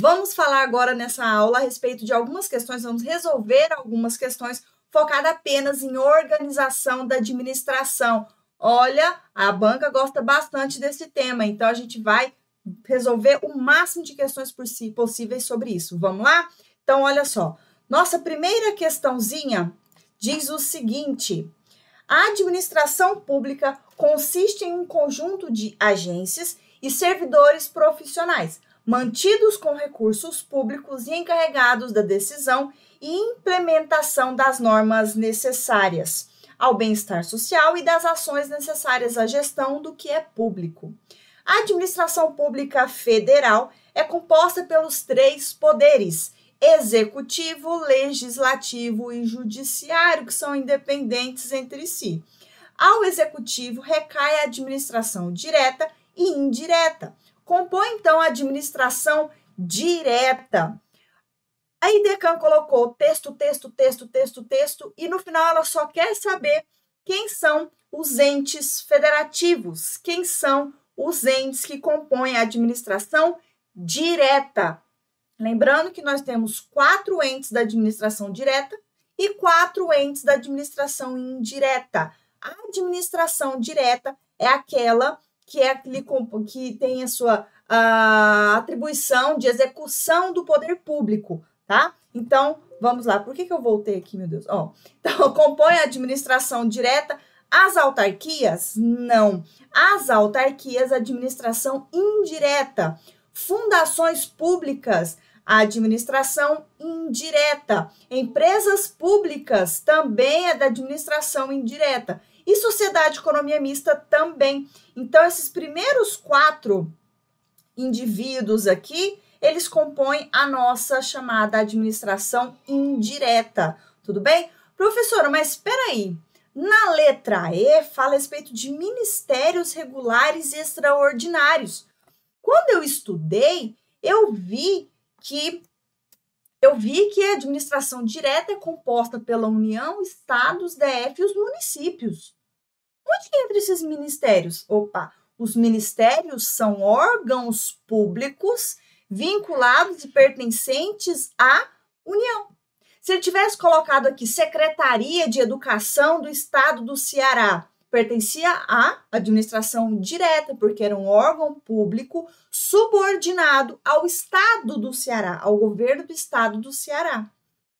Vamos falar agora nessa aula a respeito de algumas questões, vamos resolver algumas questões focadas apenas em organização da administração. Olha, a banca gosta bastante desse tema, então a gente vai resolver o máximo de questões possíveis sobre isso. Vamos lá? Então, olha só. Nossa primeira questãozinha diz o seguinte: a administração pública consiste em um conjunto de agências e servidores profissionais mantidos com recursos públicos e encarregados da decisão e implementação das normas necessárias ao bem-estar social e das ações necessárias à gestão do que é público. A administração pública federal é composta pelos três poderes: executivo, legislativo e judiciário, que são independentes entre si. Ao executivo recai a administração direta e indireta, Compõe, então, a administração direta. A IDECAN colocou texto, texto, texto, texto, texto, e no final ela só quer saber quem são os entes federativos, quem são os entes que compõem a administração direta. Lembrando que nós temos quatro entes da administração direta e quatro entes da administração indireta. A administração direta é aquela que é que tem a sua a atribuição de execução do poder público, tá? Então, vamos lá. Por que, que eu voltei aqui, meu Deus? Ó, então, compõe a administração direta. As autarquias? Não. As autarquias, administração indireta. Fundações públicas, administração indireta. Empresas públicas também é da administração indireta e sociedade economia mista também. Então, esses primeiros quatro indivíduos aqui, eles compõem a nossa chamada administração indireta. Tudo bem? Professora, mas espera aí. Na letra E fala a respeito de ministérios regulares extraordinários. Quando eu estudei, eu vi que eu vi que a administração direta é composta pela União, estados, DF e os municípios. Onde que entra esses ministérios? Opa, os ministérios são órgãos públicos vinculados e pertencentes à União. Se ele tivesse colocado aqui Secretaria de Educação do Estado do Ceará, pertencia à administração direta, porque era um órgão público subordinado ao Estado do Ceará, ao governo do Estado do Ceará,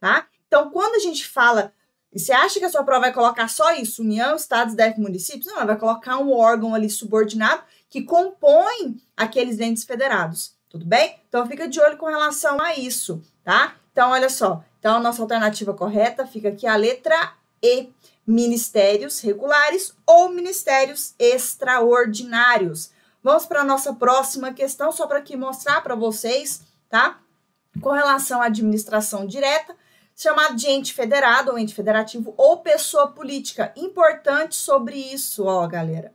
tá? Então, quando a gente fala, você acha que a sua prova vai colocar só isso, União, Estados, DF, municípios? Não, ela vai colocar um órgão ali subordinado que compõe aqueles entes federados, tudo bem? Então, fica de olho com relação a isso, tá? Então, olha só. Então, a nossa alternativa correta fica aqui a letra E ministérios regulares ou ministérios extraordinários. Vamos para a nossa próxima questão, só para aqui mostrar para vocês, tá? Com relação à administração direta, chamado de ente federado ou ente federativo ou pessoa política. Importante sobre isso, ó, galera.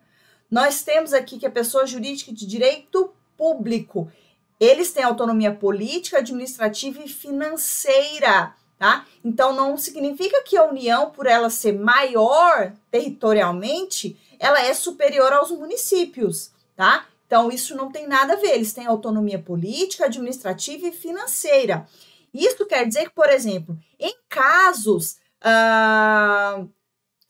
Nós temos aqui que a pessoa jurídica de direito público, eles têm autonomia política, administrativa e financeira tá? Então não significa que a União, por ela ser maior territorialmente, ela é superior aos municípios, tá? Então isso não tem nada a ver, eles têm autonomia política, administrativa e financeira. Isso quer dizer que, por exemplo, em casos, uh,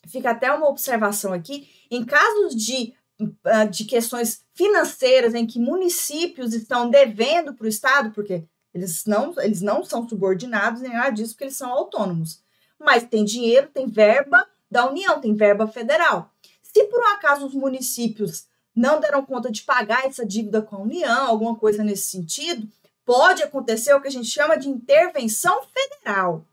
fica até uma observação aqui, em casos de, uh, de questões financeiras em que municípios estão devendo para o Estado, porque eles não, eles não são subordinados nem nada disso, porque eles são autônomos. Mas tem dinheiro, tem verba da União, tem verba federal. Se por um acaso os municípios não deram conta de pagar essa dívida com a União, alguma coisa nesse sentido, pode acontecer o que a gente chama de intervenção federal.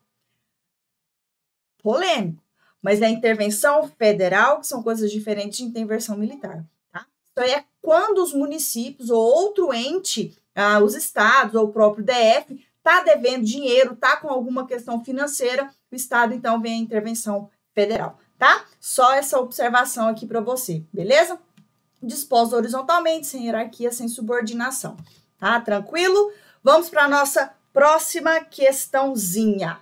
Polêmico. Mas é intervenção federal, que são coisas diferentes de intervenção militar. Tá? Isso é quando os municípios ou outro ente ah, os estados ou o próprio DF está devendo dinheiro, está com alguma questão financeira, o estado então vem a intervenção federal, tá? Só essa observação aqui para você, beleza? Disposto horizontalmente, sem hierarquia, sem subordinação, tá? Tranquilo? Vamos para a nossa próxima questãozinha.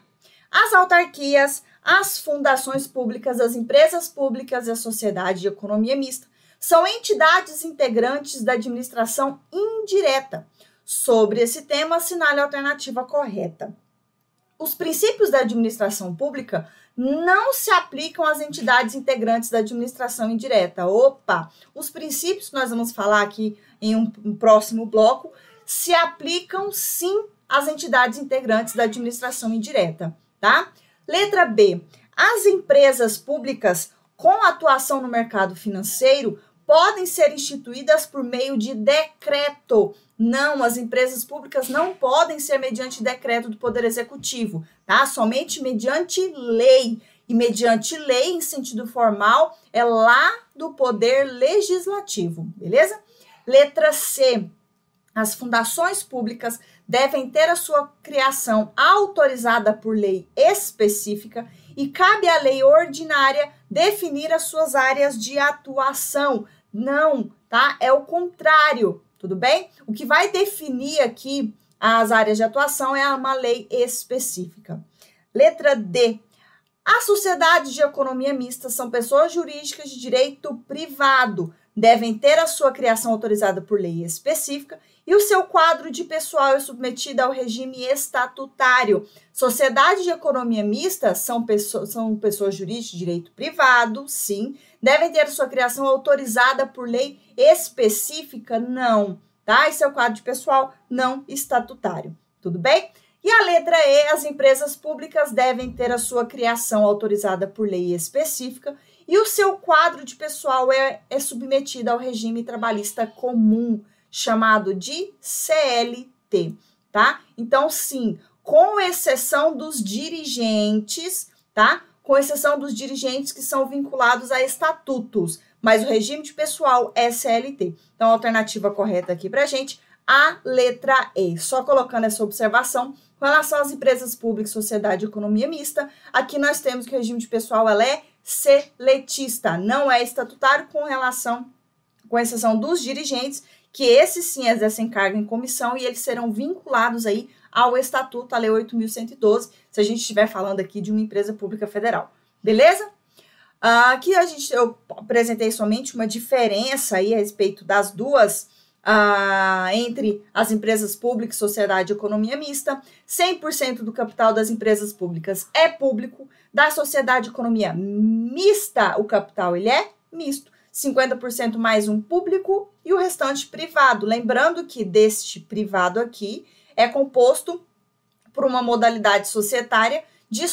As autarquias, as fundações públicas, as empresas públicas e a sociedade de economia mista são entidades integrantes da administração indireta. Sobre esse tema, assinale a alternativa correta. Os princípios da administração pública não se aplicam às entidades integrantes da administração indireta. Opa! Os princípios que nós vamos falar aqui em um, um próximo bloco se aplicam sim às entidades integrantes da administração indireta, tá? Letra B. As empresas públicas com atuação no mercado financeiro podem ser instituídas por meio de decreto. Não, as empresas públicas não podem ser mediante decreto do Poder Executivo, tá? Somente mediante lei. E mediante lei, em sentido formal, é lá do Poder Legislativo, beleza? Letra C. As fundações públicas devem ter a sua criação autorizada por lei específica e cabe à lei ordinária definir as suas áreas de atuação. Não, tá? É o contrário, tudo bem? O que vai definir aqui as áreas de atuação é uma lei específica. Letra D. As sociedades de economia mista são pessoas jurídicas de direito privado, devem ter a sua criação autorizada por lei específica e o seu quadro de pessoal é submetido ao regime estatutário. Sociedades de economia mista são pessoas, são pessoas jurídicas de direito privado, sim. Devem ter a sua criação autorizada por lei específica? Não. Tá? Esse é o quadro de pessoal não estatutário. Tudo bem? E a letra E, as empresas públicas devem ter a sua criação autorizada por lei específica e o seu quadro de pessoal é, é submetido ao regime trabalhista comum chamado de CLT, tá? Então, sim, com exceção dos dirigentes, tá? Com exceção dos dirigentes que são vinculados a estatutos, mas o regime de pessoal é CLT. Então, a alternativa correta aqui para gente, a letra E. Só colocando essa observação, com relação às empresas públicas, sociedade e economia mista, aqui nós temos que o regime de pessoal ela é seletista, não é estatutário com relação, com exceção dos dirigentes que esses sim exercem cargo em comissão e eles serão vinculados aí ao Estatuto, a Lei 8.112, se a gente estiver falando aqui de uma empresa pública federal. Beleza? Aqui a gente, eu apresentei somente uma diferença aí a respeito das duas, uh, entre as empresas públicas, sociedade e economia mista. 100% do capital das empresas públicas é público, da sociedade economia mista, o capital ele é misto. 50% mais um público e o restante privado. Lembrando que deste privado aqui é composto por uma modalidade societária de,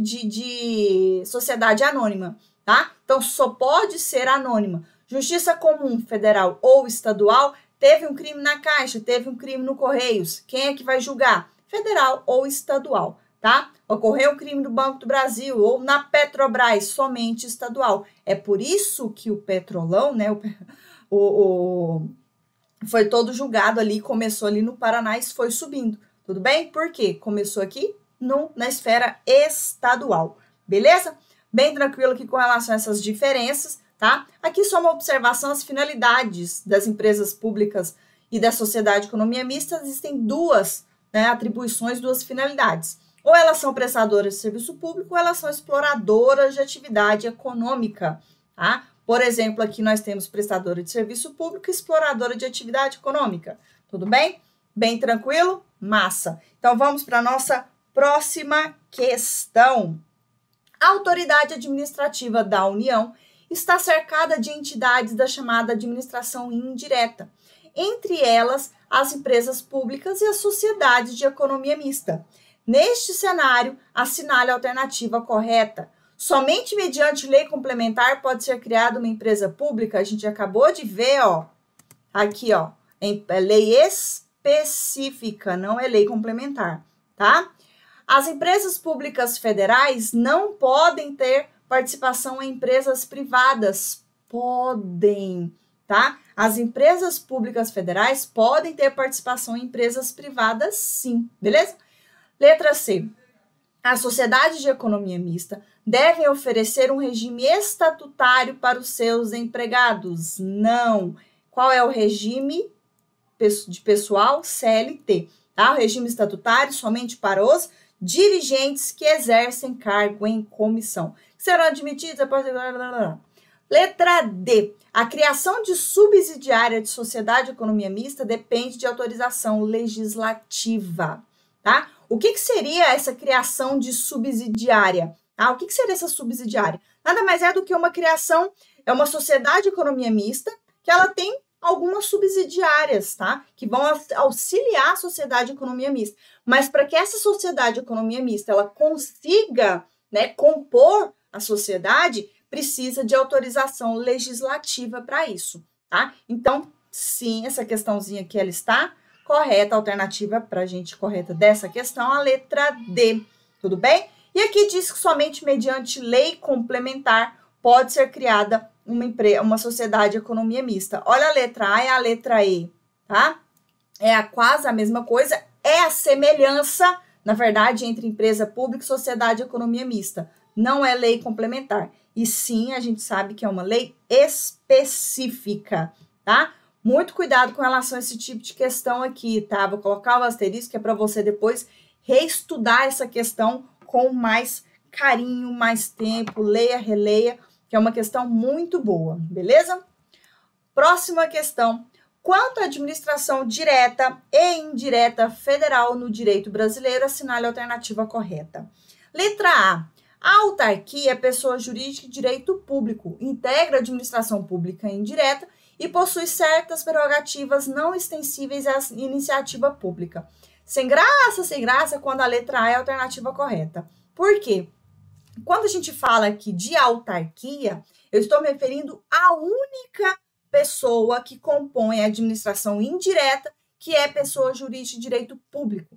de, de sociedade anônima, tá? Então só pode ser anônima. Justiça comum, federal ou estadual, teve um crime na Caixa, teve um crime no Correios. Quem é que vai julgar? Federal ou estadual tá? Ocorreu um crime no Banco do Brasil ou na Petrobras, somente estadual. É por isso que o Petrolão, né, o, o, o foi todo julgado ali, começou ali no Paraná e foi subindo. Tudo bem? Por quê? Começou aqui no, na esfera estadual. Beleza? Bem tranquilo aqui com relação a essas diferenças, tá? Aqui só uma observação: as finalidades das empresas públicas e da sociedade de economia mista existem duas né, atribuições, duas finalidades. Ou elas são prestadoras de serviço público, ou elas são exploradoras de atividade econômica, tá? Por exemplo, aqui nós temos prestadora de serviço público e exploradora de atividade econômica. Tudo bem? Bem tranquilo? Massa. Então vamos para a nossa próxima questão. A autoridade administrativa da União está cercada de entidades da chamada administração indireta, entre elas as empresas públicas e as sociedades de economia mista. Neste cenário, assinale a alternativa correta. Somente mediante lei complementar pode ser criada uma empresa pública. A gente acabou de ver, ó, aqui, ó, é lei específica, não é lei complementar, tá? As empresas públicas federais não podem ter participação em empresas privadas. Podem, tá? As empresas públicas federais podem ter participação em empresas privadas, sim, beleza? Letra C. As sociedades de economia mista devem oferecer um regime estatutário para os seus empregados? Não. Qual é o regime de pessoal? CLT. Tá? O regime estatutário somente para os dirigentes que exercem cargo em comissão. Serão admitidos após. Letra D. A criação de subsidiária de sociedade de economia mista depende de autorização legislativa, tá? O que, que seria essa criação de subsidiária? Tá? O que, que seria essa subsidiária? Nada mais é do que uma criação, é uma sociedade de economia mista que ela tem algumas subsidiárias, tá? Que vão auxiliar a sociedade de economia mista. Mas para que essa sociedade de economia mista ela consiga, né, compor a sociedade, precisa de autorização legislativa para isso, tá? Então, sim, essa questãozinha aqui ela está correta, alternativa para a gente correta dessa questão, a letra D, tudo bem? E aqui diz que somente mediante lei complementar pode ser criada uma, empresa, uma sociedade de economia mista. Olha a letra A e a letra E, tá? É a, quase a mesma coisa, é a semelhança, na verdade, entre empresa pública e sociedade de economia mista. Não é lei complementar. E sim, a gente sabe que é uma lei específica, tá? Muito cuidado com relação a esse tipo de questão aqui, tá? Vou colocar o asterisco que é para você depois reestudar essa questão com mais carinho, mais tempo, leia, releia, que é uma questão muito boa, beleza? Próxima questão. Quanto à administração direta e indireta federal no direito brasileiro, assinale a alternativa correta. Letra A. A autarquia é pessoa jurídica de direito público, integra a administração pública indireta e possui certas prerrogativas não extensíveis à iniciativa pública. Sem graça, sem graça, quando a letra A é a alternativa correta. Por quê? Quando a gente fala aqui de autarquia, eu estou me referindo à única pessoa que compõe a administração indireta, que é pessoa jurídica de direito público.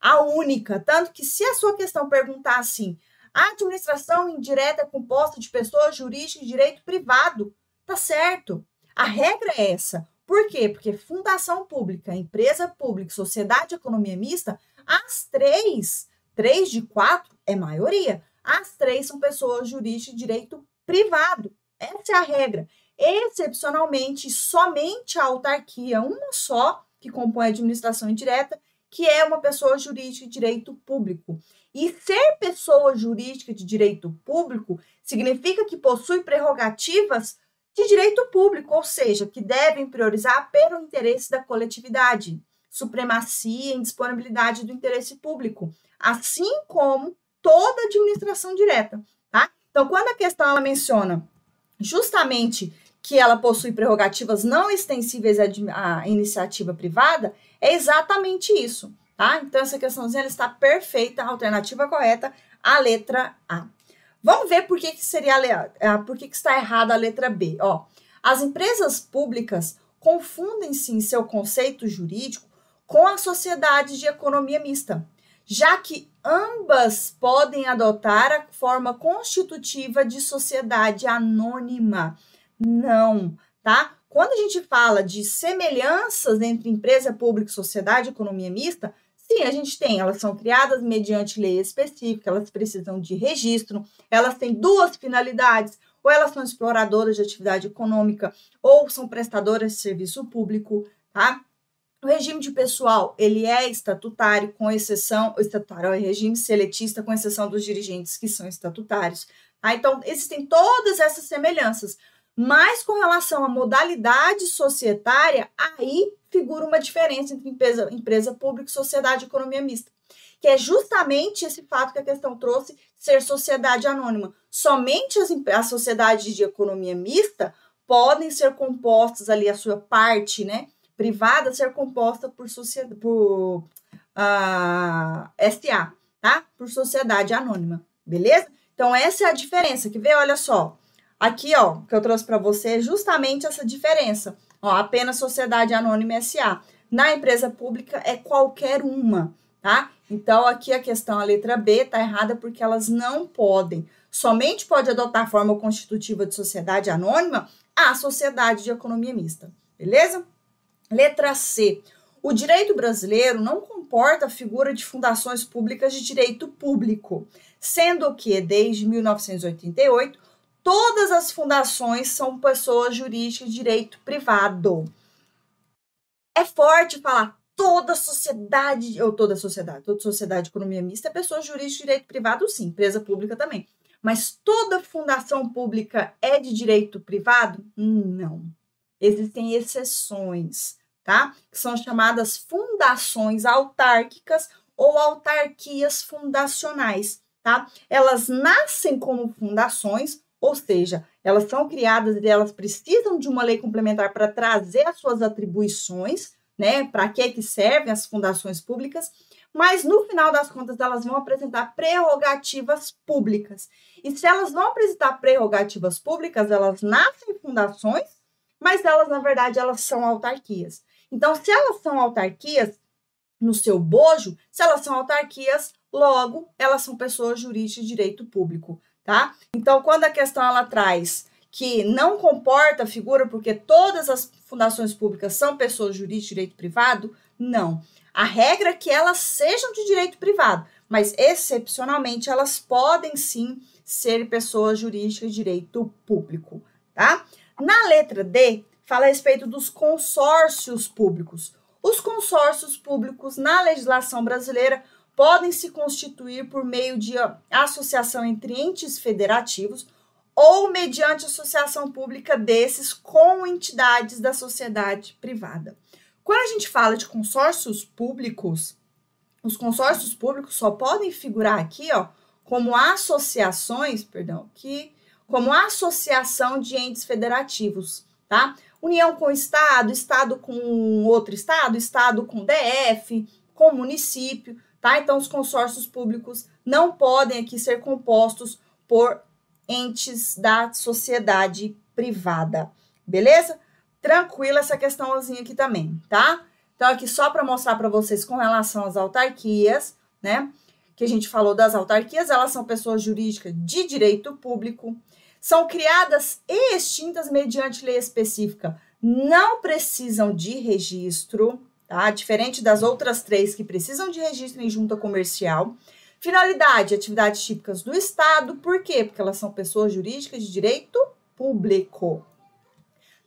A única. Tanto que, se a sua questão perguntar assim, a administração indireta é composta de pessoa jurídica de direito privado, tá certo. A regra é essa. Por quê? Porque fundação pública, empresa pública, sociedade de economia mista, as três, três de quatro é maioria. As três são pessoas jurídicas de direito privado. Essa é a regra. Excepcionalmente, somente a autarquia, uma só, que compõe a administração indireta, que é uma pessoa jurídica de direito público. E ser pessoa jurídica de direito público significa que possui prerrogativas de direito público, ou seja, que devem priorizar pelo interesse da coletividade, supremacia e disponibilidade do interesse público, assim como toda administração direta, tá? Então, quando a questão ela menciona justamente que ela possui prerrogativas não extensíveis à, iniciativa privada, é exatamente isso, tá? Então, essa questãozinha está perfeita, a alternativa correta, a letra A. Vamos ver por que, que seria a, por que, que está errada a letra B. Ó, as empresas públicas confundem-se em seu conceito jurídico com a sociedade de economia mista, já que ambas podem adotar a forma constitutiva de sociedade anônima. Não, tá? Quando a gente fala de semelhanças entre empresa pública e sociedade de economia mista, sim, a gente tem, elas são criadas mediante lei específica, elas precisam de registro, elas têm duas finalidades, ou elas são exploradoras de atividade econômica, ou são prestadoras de serviço público, tá? O regime de pessoal, ele é estatutário, com exceção, estatutário é regime seletista, com exceção dos dirigentes que são estatutários. Tá? Então, existem todas essas semelhanças. Mas com relação à modalidade societária, aí figura uma diferença entre empresa, empresa pública e sociedade de economia mista, que é justamente esse fato que a questão trouxe, ser sociedade anônima. Somente as, as sociedades de economia mista podem ser compostas ali, a sua parte, né, privada ser composta por, sociedade, por uh, ah, SA, tá? Por sociedade anônima, beleza? Então, essa é a diferença. Que vê, olha só. Aqui, ó, que eu trouxe para você é justamente essa diferença. Ó, apenas sociedade anônima SA. Na empresa pública é qualquer uma, tá? Então, aqui a questão, a letra B, tá errada porque elas não podem. Somente pode adotar a forma constitutiva de sociedade anônima a sociedade de economia mista, beleza? Letra C. O direito brasileiro não comporta a figura de fundações públicas de direito público, sendo que, desde 1988, todas as fundações são pessoas jurídicas de direito privado. É forte falar toda sociedade, ou toda sociedade, toda sociedade de economia mista é pessoa jurídica de direito privado, sim, empresa pública também. Mas toda fundação pública é de direito privado? Não. Existem exceções, tá? Que são chamadas fundações autárquicas ou autarquias fundacionais, tá? Elas nascem como fundações, ou seja, elas são criadas e elas precisam de uma lei complementar para trazer as suas atribuições, né? Para que que servem as fundações públicas? Mas no final das contas elas vão apresentar prerrogativas públicas. E se elas vão apresentar prerrogativas públicas, elas nascem fundações, mas elas na verdade elas são autarquias. Então, se elas são autarquias no seu bojo, se elas são autarquias, logo elas são pessoas jurídicas de direito público tá? Então, quando a questão ela traz que não comporta figura porque todas as fundações públicas são pessoas jurídicas de direito privado, não. A regra é que elas sejam de direito privado, mas excepcionalmente elas podem sim ser pessoas jurídicas de direito público, tá? Na letra D, fala a respeito dos consórcios públicos. Os consórcios públicos na legislação brasileira podem se constituir por meio de associação entre entes federativos ou mediante associação pública desses com entidades da sociedade privada. Quando a gente fala de consórcios públicos, os consórcios públicos só podem figurar aqui, ó, como associações, perdão, que como associação de entes federativos, tá? União com estado, estado com outro estado, estado com DF, com município, tá? Então, os consórcios públicos não podem aqui ser compostos por entes da sociedade privada, beleza? Tranquila essa questãozinha aqui também, tá? Então, aqui só para mostrar para vocês com relação às autarquias, né? Que a gente falou das autarquias, elas são pessoas jurídicas de direito público, são criadas e extintas mediante lei específica, não precisam de registro, tá? Diferente das outras três que precisam de registro em junta comercial. Finalidade, atividades típicas do Estado. Por quê? Porque elas são pessoas jurídicas de direito público.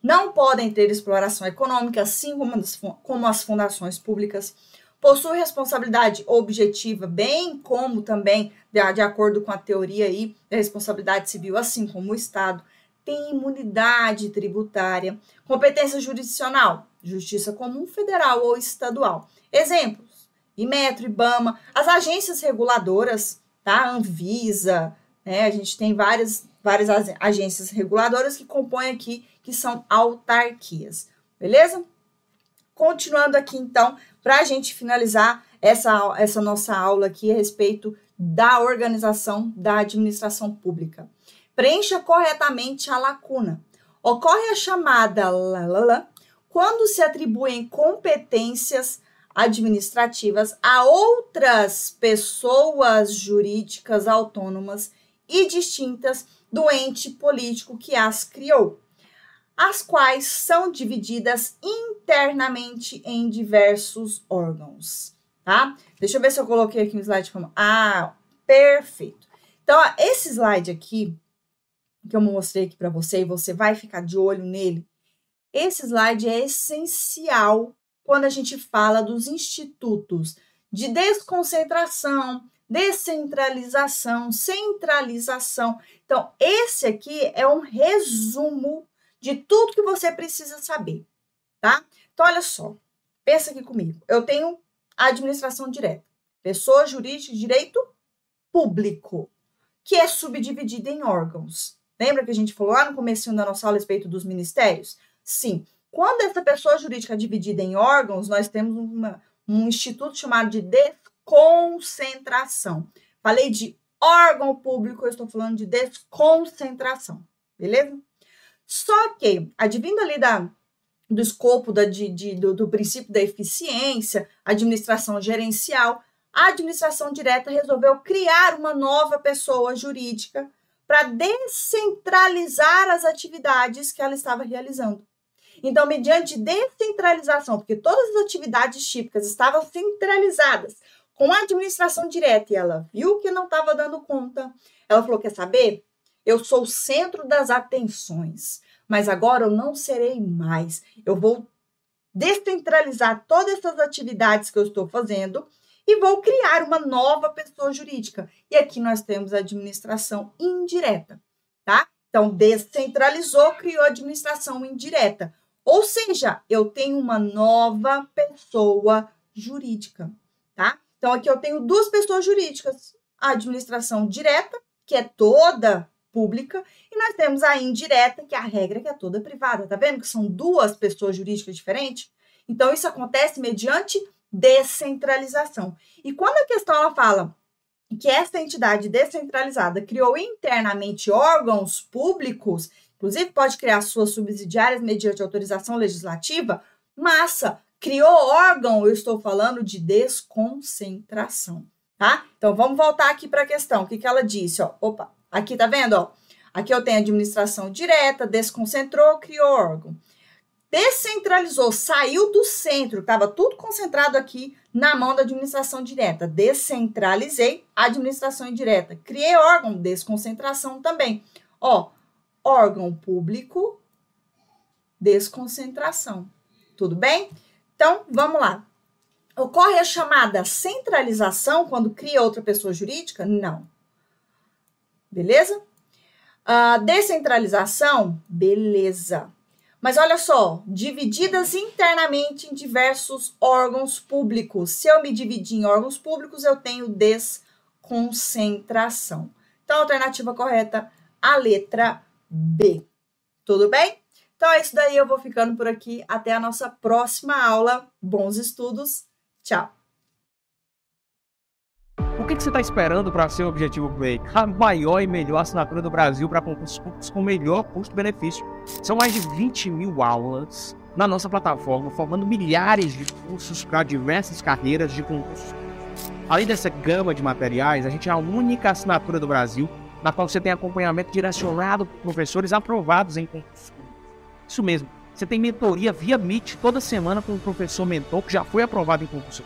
Não podem ter exploração econômica, assim como as, fundações públicas. Possui responsabilidade objetiva, bem como também, de, de acordo com a teoria aí, da responsabilidade civil, assim como o Estado. Tem imunidade tributária. Competência jurisdicional, Justiça Comum Federal ou Estadual. Exemplos: Imetro, IBAMA, as agências reguladoras, tá? Anvisa, né? A gente tem várias, várias agências reguladoras que compõem aqui, que são autarquias, beleza? Continuando aqui, então, para a gente finalizar essa, essa nossa aula aqui a respeito da organização da administração pública. Preencha corretamente a lacuna. Ocorre a chamada lalala, quando se atribuem competências administrativas a outras pessoas jurídicas autônomas e distintas do ente político que as criou, as quais são divididas internamente em diversos órgãos, tá? Deixa eu ver se eu coloquei aqui um slide como ah, perfeito. Então, ó, esse slide aqui que eu mostrei aqui para você e você vai ficar de olho nele, esse slide é essencial quando a gente fala dos institutos de desconcentração, descentralização, centralização. Então, esse aqui é um resumo de tudo que você precisa saber, tá? Então, olha só, pensa aqui comigo. Eu tenho administração direta, pessoa jurídica de direito público, que é subdividida em órgãos. Lembra que a gente falou lá no começo da nossa aula a respeito dos ministérios? Sim. Quando essa pessoa jurídica é dividida em órgãos, nós temos uma, um instituto chamado de desconcentração. Falei de órgão público, eu estou falando de desconcentração, beleza? Só que, advindo ali da, do escopo da, de, de, do, do princípio da eficiência, administração gerencial, a administração direta resolveu criar uma nova pessoa jurídica para descentralizar as atividades que ela estava realizando. Então, mediante descentralização, porque todas as atividades típicas estavam centralizadas com a administração direta e ela viu que não estava dando conta, ela falou: Quer saber? Eu sou o centro das atenções, mas agora eu não serei mais. Eu vou descentralizar todas essas atividades que eu estou fazendo e vou criar uma nova pessoa jurídica. E aqui nós temos a administração indireta, tá? Então, descentralizou, criou administração indireta. Ou seja, eu tenho uma nova pessoa jurídica, tá? Então, aqui eu tenho duas pessoas jurídicas: a administração direta, que é toda pública, e nós temos a indireta, que é a regra que é toda privada. Tá vendo que são duas pessoas jurídicas diferentes? Então, isso acontece mediante descentralização. E quando a questão ela fala que essa entidade descentralizada criou internamente órgãos públicos, inclusive pode criar suas subsidiárias mediante autorização legislativa, massa, criou órgão, eu estou falando de desconcentração, tá? Então vamos voltar aqui para a questão. O que, que ela disse? Ó, opa, aqui tá vendo? Ó, aqui eu tenho administração direta, desconcentrou, criou órgão descentralizou, saiu do centro, estava tudo concentrado aqui na mão da administração direta. Descentralizei a administração indireta. Criei órgão, desconcentração também. Ó, órgão público, desconcentração. Tudo bem? Então, vamos lá. Ocorre a chamada centralização quando cria outra pessoa jurídica? Não. Beleza? A descentralização? Beleza. Mas olha só, divididas internamente em diversos órgãos públicos. Se eu me dividir em órgãos públicos, eu tenho desconcentração. Então, a alternativa correta, a letra B. Tudo bem? Então é isso daí, eu vou ficando por aqui. Até a nossa próxima aula. Bons estudos. Tchau. O que, você está esperando para ser o Objetivo Play? A maior e melhor assinatura do Brasil para concursos públicos com melhor custo-benefício. São mais de 20 mil aulas na nossa plataforma, formando milhares de cursos para diversas carreiras de concursos. Além dessa gama de materiais, a gente é a única assinatura do Brasil na qual você tem acompanhamento direcionado por professores aprovados em concursos. Isso mesmo, você tem mentoria via Meet toda semana com um professor mentor que já foi aprovado em concurso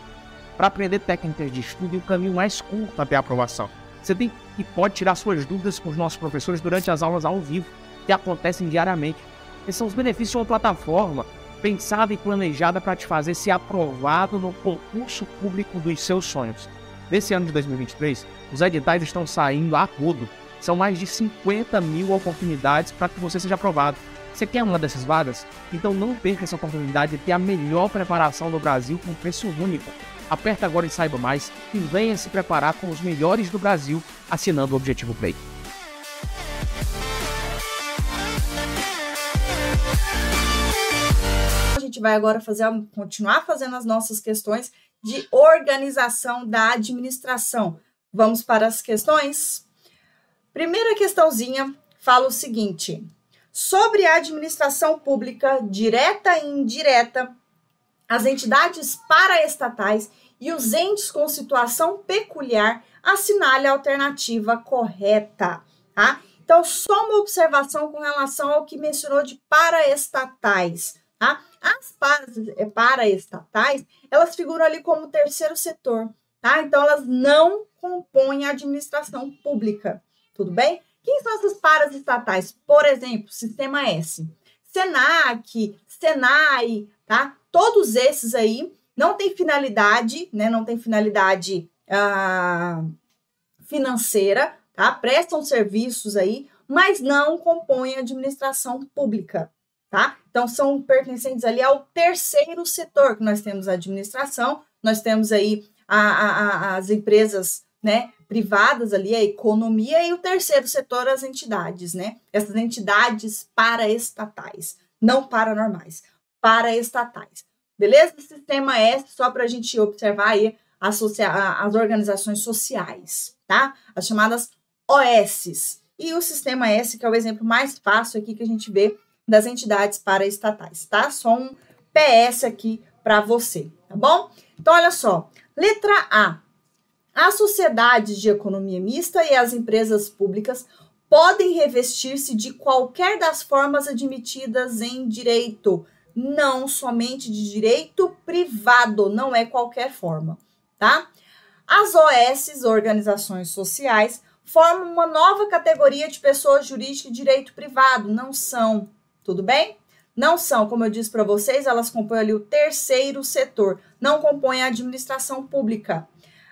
para aprender técnicas de estudo e o caminho mais curto até a aprovação. Você tem e pode tirar suas dúvidas com os nossos professores durante as aulas ao vivo, que acontecem diariamente. Esses são os benefícios de uma plataforma pensada e planejada para te fazer ser aprovado no concurso público dos seus sonhos. Nesse ano de 2023, os editais estão saindo a rodo. São mais de 50 mil oportunidades para que você seja aprovado. Você quer uma dessas vagas? Então não perca essa oportunidade de ter a melhor preparação do Brasil com preço único. Aperta agora e saiba mais e venha se preparar com os melhores do Brasil assinando o Objetivo Play. A gente vai agora fazer, continuar fazendo as nossas questões de organização da administração. Vamos para as questões? Primeira questãozinha fala o seguinte: sobre a administração pública direta e indireta as entidades paraestatais e os entes com situação peculiar, assinale a alternativa correta, tá? Então, só uma observação com relação ao que mencionou de paraestatais, tá? As eh, paraestatais, elas figuram ali como terceiro setor, tá? Então, elas não compõem a administração pública, tudo bem? Quem são essas paraestatais? Por exemplo, Sistema S. Senac, Senai, tá? Todos esses aí não tem finalidade, né? Não tem finalidade ah, financeira, tá? Prestam serviços aí, mas não compõem a administração pública, tá? Então são pertencentes ali ao terceiro setor, que nós temos a administração, nós temos aí a, a, a, as empresas, né? Privadas ali, a economia, e o terceiro setor, as entidades, né? Essas entidades paraestatais, não paranormais paraestatais. Beleza? Sistema S, só para a gente observar aí as, as organizações sociais, tá? As chamadas OSs. E o sistema S, que é o exemplo mais fácil aqui que a gente vê das entidades paraestatais, tá? Só um PS aqui para você, tá bom? Então, olha só. Letra A. As sociedades de economia mista e as empresas públicas podem revestir-se de qualquer das formas admitidas em direito, não somente de direito privado, não é qualquer forma, tá? As OS, organizações sociais, formam uma nova categoria de pessoas jurídicas de direito privado, não são, tudo bem? Não são, como eu disse para vocês, elas compõem ali o terceiro setor, não compõem a administração pública.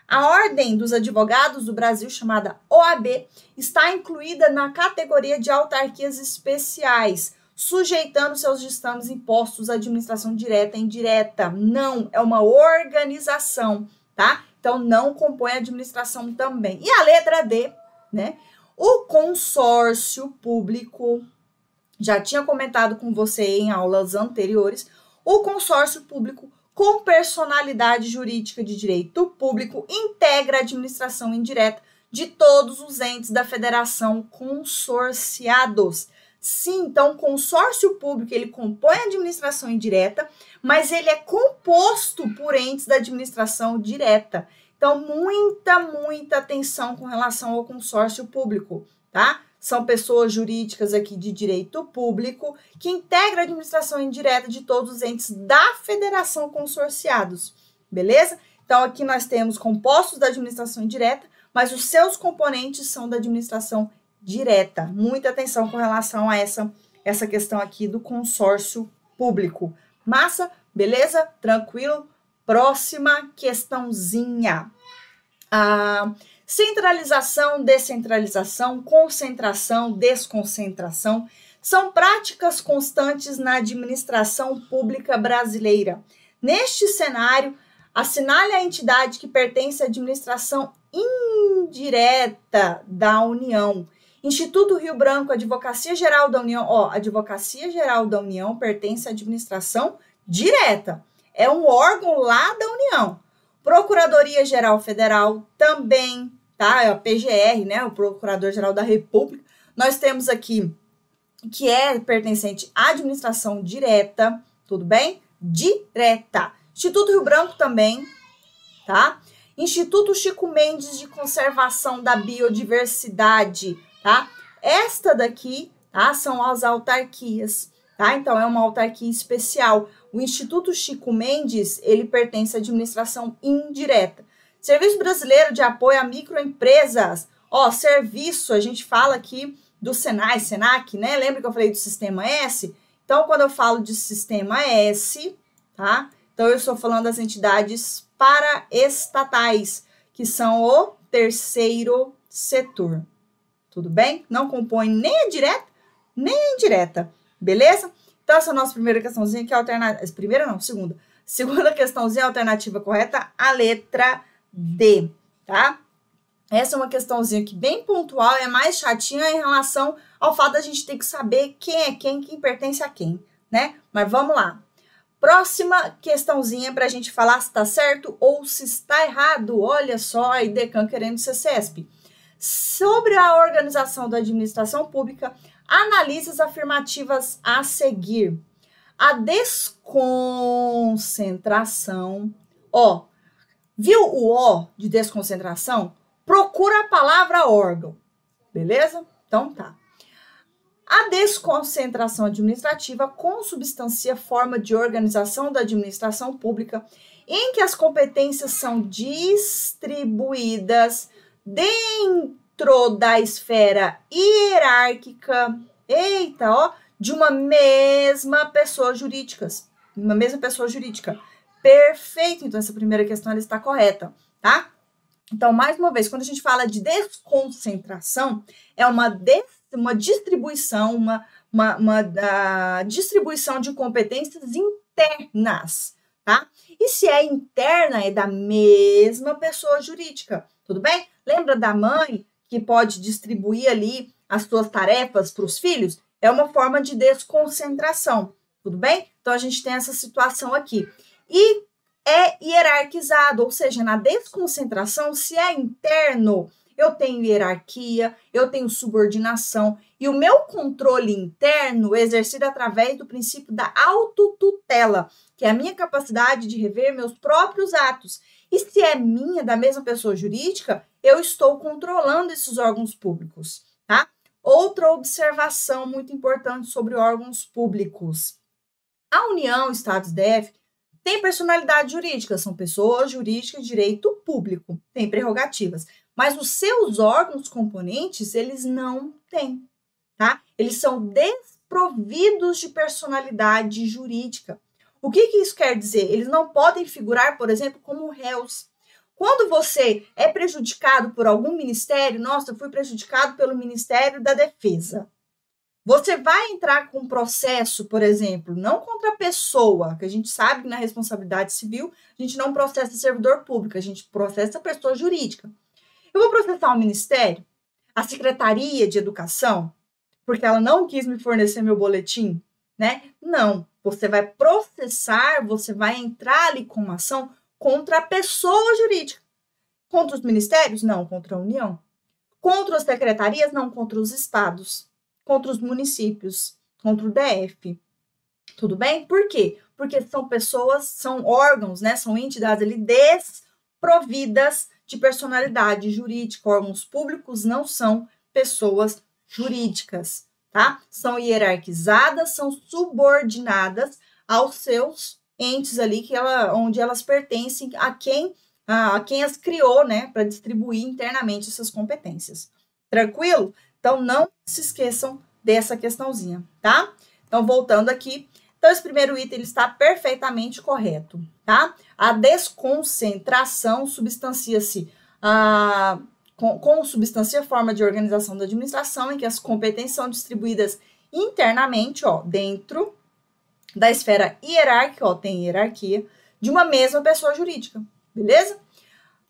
A Ordem dos Advogados do Brasil, chamada OAB, está incluída na categoria de autarquias especiais, sujeitando seus destames impostos à administração direta e indireta. Não, é uma organização, tá? Então não compõe a administração também. E a letra D, né? O consórcio público, já tinha comentado com você em aulas anteriores, o consórcio público com personalidade jurídica de direito público, integra a administração indireta de todos os entes da federação consorciados. Sim, então o consórcio público ele compõe a administração indireta, mas ele é composto por entes da administração direta. Então, muita, muita atenção com relação ao consórcio público, tá? São pessoas jurídicas aqui de direito público que integram a administração indireta de todos os entes da federação consorciados, beleza? Então aqui nós temos compostos da administração indireta, mas os seus componentes são da administração direta. Muita atenção com relação a essa essa questão aqui do consórcio público. Massa, beleza? Tranquilo? Próxima questãozinha. Ah, Centralização, descentralização, concentração, desconcentração são práticas constantes na administração pública brasileira. Neste cenário, assinale a entidade que pertence à administração indireta da União. Instituto Rio Branco, Advocacia Geral da União. Ó, Advocacia Geral da União pertence à administração direta. É um órgão lá da União. Procuradoria Geral Federal também tá? É a PGR, né? O Procurador-Geral da República. Nós temos aqui que é pertencente à administração direta, tudo bem? Direta. Instituto Rio Branco também, tá? Instituto Chico Mendes de Conservação da Biodiversidade, tá? Esta daqui, tá? São as autarquias, tá? Então é uma autarquia especial. O Instituto Chico Mendes, ele pertence à administração indireta. Serviço Brasileiro de Apoio a Microempresas. Ó, serviço, a gente fala aqui do Senai, Senac, né? Lembra que eu falei do Sistema S? Então, quando eu falo de Sistema S, tá? Então, eu estou falando das entidades paraestatais, que são o terceiro setor. Tudo bem? Não compõe nem a direta, nem a indireta. Beleza? Então, essa é a nossa primeira questãozinha, que é alternativa. Primeira não, segunda. Segunda questãozinha, alternativa correta, a letra D, tá? Essa é uma questãozinha que bem pontual, é mais chatinha em relação ao fato da gente ter que saber quem é quem, quem pertence a quem, né? Mas vamos lá. Próxima questãozinha para a gente falar se está certo ou se está errado. Olha só, a Idecan querendo ser CESP. Sobre a organização da administração pública, analise as afirmativas a seguir. A desconcentração, ó, Viu o O de desconcentração? Procura a palavra órgão. Beleza? Então tá. A desconcentração administrativa consubstancia forma de organização da administração pública em que as competências são distribuídas dentro da esfera hierárquica, eita, ó, de uma mesma pessoa jurídica, uma mesma pessoa jurídica Perfeito. Então, essa primeira questão ela está correta, tá? Então, mais uma vez, quando a gente fala de desconcentração, é uma, des, uma distribuição, uma, uma, uma distribuição de competências internas, tá? E se é interna, é da mesma pessoa jurídica, tudo bem? Lembra da mãe que pode distribuir ali as suas tarefas para os filhos? É uma forma de desconcentração, tudo bem? Então, a gente tem essa situação aqui e é hierarquizado, ou seja, na desconcentração, se é interno, eu tenho hierarquia, eu tenho subordinação, e o meu controle interno é exercido através do princípio da autotutela, que é a minha capacidade de rever meus próprios atos. E se é minha, da mesma pessoa jurídica, eu estou controlando esses órgãos públicos, tá? Outra observação muito importante sobre órgãos públicos. A União, Estados DF, tem personalidade jurídica, são pessoas jurídicas de direito público, têm prerrogativas. Mas os seus órgãos componentes, eles não têm, tá? Eles são desprovidos de personalidade jurídica. O que, que isso quer dizer? Eles não podem figurar, por exemplo, como réus. Quando você é prejudicado por algum ministério, nossa, eu fui prejudicado pelo Ministério da Defesa. Você vai entrar com um processo, por exemplo, não contra a pessoa, que a gente sabe que na responsabilidade civil a gente não processa servidor público, a gente processa a pessoa jurídica. Eu vou processar o ministério, a Secretaria de Educação, porque ela não quis me fornecer meu boletim, né? Não. Você vai processar, você vai entrar ali com uma ação contra a pessoa jurídica. Contra os ministérios? Não, contra a União. Contra as secretarias? Não, contra os estados. Contra os municípios. Contra o DF. Tudo bem? Por quê? Porque são pessoas, são órgãos, né? São entidades ali desprovidas de personalidade jurídica. Órgãos públicos não são pessoas jurídicas, tá? São hierarquizadas, são subordinadas aos seus entes ali que ela, onde elas pertencem a quem a, quem as criou, né, para distribuir internamente essas competências. Tranquilo? Então não se esqueçam dessa questãozinha, tá? Então voltando aqui, então esse primeiro item está perfeitamente correto, tá? A desconcentração substancia-se a com, com substância forma de organização da administração em que as competências são distribuídas internamente, ó, dentro da esfera hierárquica, ó, tem hierarquia, de uma mesma pessoa jurídica, beleza?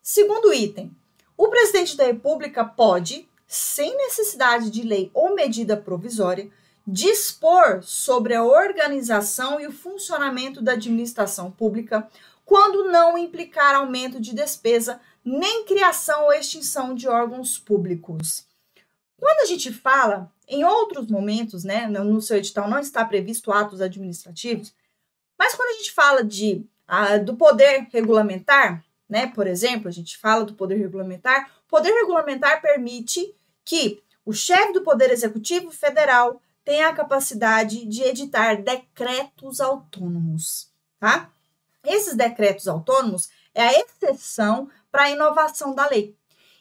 Segundo item, o presidente da República pode, sem necessidade de lei ou medida provisória, dispor sobre a organização e o funcionamento da administração pública quando não implicar aumento de despesa nem criação ou extinção de órgãos públicos. Quando a gente fala, em outros momentos, né, no seu edital não está previsto atos administrativos, mas quando a gente fala de, ah, do poder regulamentar, né, por exemplo, a gente fala do poder regulamentar, poder regulamentar permite que o chefe do Poder Executivo Federal tenha a capacidade de editar decretos autônomos, tá? Esses decretos autônomos é a exceção para a inovação da lei.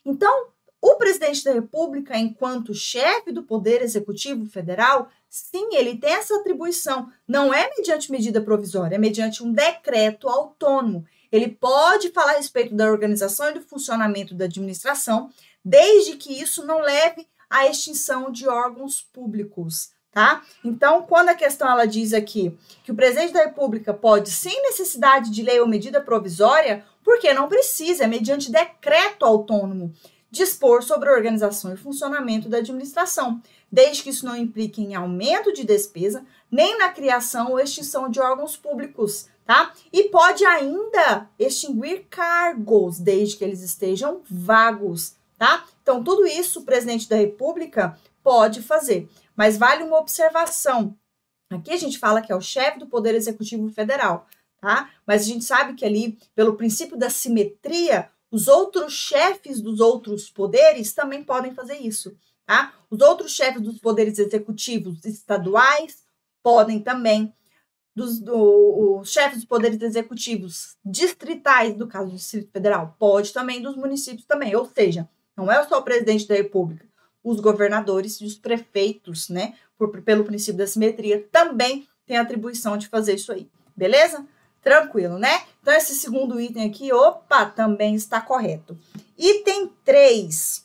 Então, o presidente da República, enquanto chefe do Poder Executivo Federal, sim, ele tem essa atribuição. Não é mediante medida provisória, é mediante um decreto autônomo. Ele pode falar a respeito da organização e do funcionamento da administração, desde que isso não leve à extinção de órgãos públicos tá? Então, quando a questão ela diz aqui que o presidente da República pode, sem necessidade de lei ou medida provisória, porque não precisa, é mediante decreto autônomo, dispor sobre a organização e funcionamento da administração, desde que isso não implique em aumento de despesa, nem na criação ou extinção de órgãos públicos, tá? E pode ainda extinguir cargos, desde que eles estejam vagos, tá? Então, tudo isso o presidente da República pode fazer. Mas vale uma observação. Aqui a gente fala que é o chefe do Poder Executivo Federal, tá? Mas a gente sabe que ali, pelo princípio da simetria, os outros chefes dos outros poderes também podem fazer isso, tá? Os outros chefes dos poderes executivos estaduais podem também, dos do, os chefes dos poderes executivos distritais, do caso do Distrito Federal, pode também, dos municípios também. Ou seja, não é só o presidente da República, os governadores e os prefeitos, né, por, pelo princípio da simetria, também têm atribuição de fazer isso aí. Beleza? Tranquilo, né? Então, esse segundo item aqui, opa, também está correto. Item 3.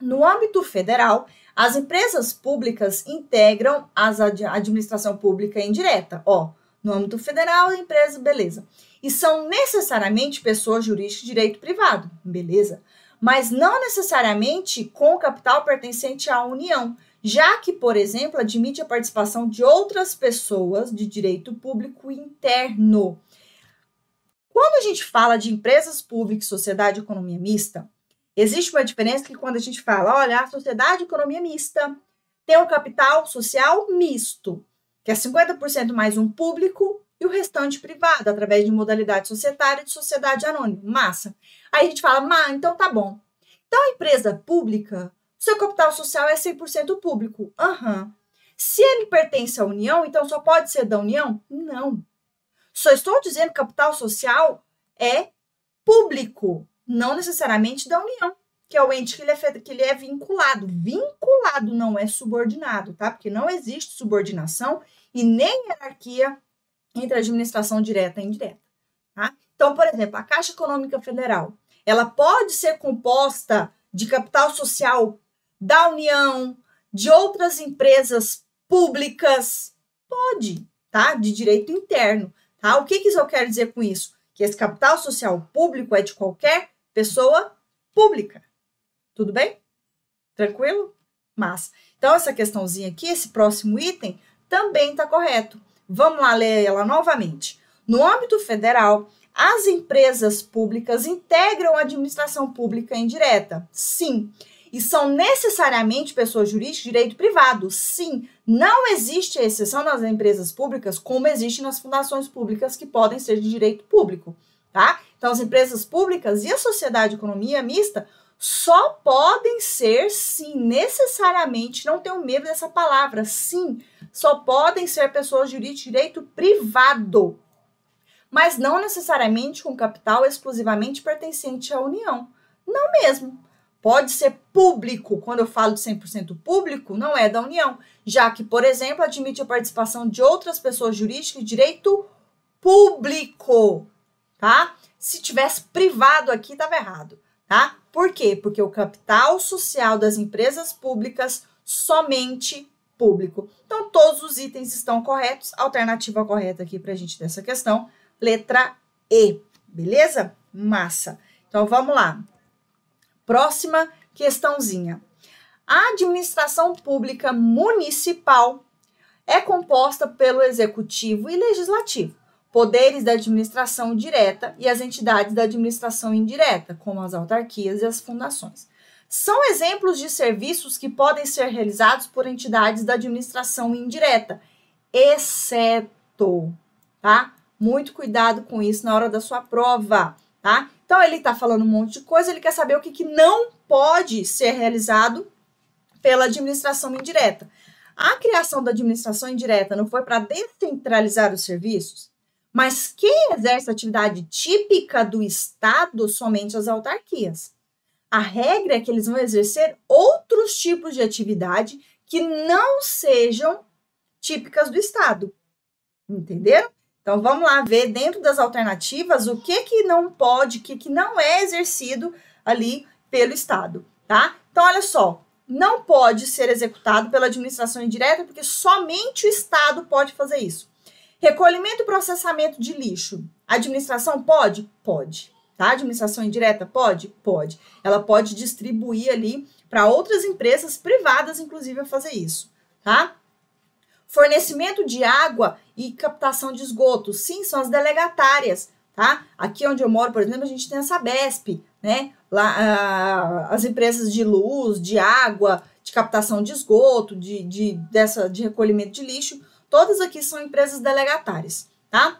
No âmbito federal, as empresas públicas integram as ad administração pública indireta. Ó, no âmbito federal, empresa, beleza. E são necessariamente pessoas jurídicas de direito privado, beleza mas não necessariamente com capital pertencente à União, já que, por exemplo, admite a participação de outras pessoas de direito público interno. Quando a gente fala de empresas públicas, sociedade e economia mista, existe uma diferença que quando a gente fala, olha, a sociedade e economia mista tem um capital social misto, que é 50% mais um público e o restante privado, através de modalidade societária e de sociedade anônima. Massa. Aí a gente fala, mas então tá bom. Então, a empresa pública, seu capital social é 100% público. Aham. Uhum. Se ele pertence à União, então só pode ser da União? Não. Só estou dizendo que capital social é público, não necessariamente da União, que é o ente que ele é, que ele é vinculado. Vinculado não é subordinado, tá? Porque não existe subordinação e nem hierarquia entre administração direta e indireta. Tá? Então, por exemplo, a Caixa Econômica Federal, ela pode ser composta de capital social da União, de outras empresas públicas, pode, tá? De direito interno, tá? O que, que eu quero dizer com isso? Que esse capital social público é de qualquer pessoa pública. Tudo bem? Tranquilo? Mas, então essa questãozinha aqui, esse próximo item, também está correto. Vamos lá ler ela novamente. No âmbito federal, as empresas públicas integram a administração pública indireta? Sim. E são necessariamente pessoas jurídicas de direito privado? Sim. Não existe exceção nas empresas públicas, como existe nas fundações públicas que podem ser de direito público, tá? Então, as empresas públicas e a sociedade de economia mista só podem ser, sim, necessariamente, não tenham medo dessa palavra, sim, só podem ser pessoas de direito privado mas não necessariamente com capital exclusivamente pertencente à União. Não mesmo. Pode ser público, quando eu falo de 100% público, não é da União, já que, por exemplo, admite a participação de outras pessoas jurídicas de direito público, tá? Se tivesse privado aqui, estava errado, tá? Por quê? Porque o capital social das empresas públicas somente público. Então, todos os itens estão corretos. Alternativa correta aqui para a gente dessa questão letra E, beleza? Massa. Então vamos lá. Próxima questãozinha. A administração pública municipal é composta pelo executivo e legislativo, poderes da administração direta e as entidades da administração indireta, como as autarquias e as fundações. São exemplos de serviços que podem ser realizados por entidades da administração indireta, exceto, tá? Muito cuidado com isso na hora da sua prova, tá? Então, ele está falando um monte de coisa, ele quer saber o que, que não pode ser realizado pela administração indireta. A criação da administração indireta não foi para descentralizar os serviços, mas quem exerce atividade típica do Estado somente as autarquias. A regra é que eles vão exercer outros tipos de atividade que não sejam típicas do Estado. Entenderam? Então vamos lá ver dentro das alternativas o que que não pode, o que que não é exercido ali pelo Estado, tá? Então olha só, não pode ser executado pela administração indireta porque somente o Estado pode fazer isso. Recolhimento e processamento de lixo. A administração pode? Pode. Tá? Administração indireta pode? Pode. Ela pode distribuir ali para outras empresas privadas, inclusive, a fazer isso, tá? Fornecimento de água e captação de esgoto. Sim, são as delegatárias, tá? Aqui onde eu moro, por exemplo, a gente tem a Sabesp, né? Lá, ah, as empresas de luz, de água, de captação de esgoto, de, de, dessa, de recolhimento de lixo, todas aqui são empresas delegatárias, tá?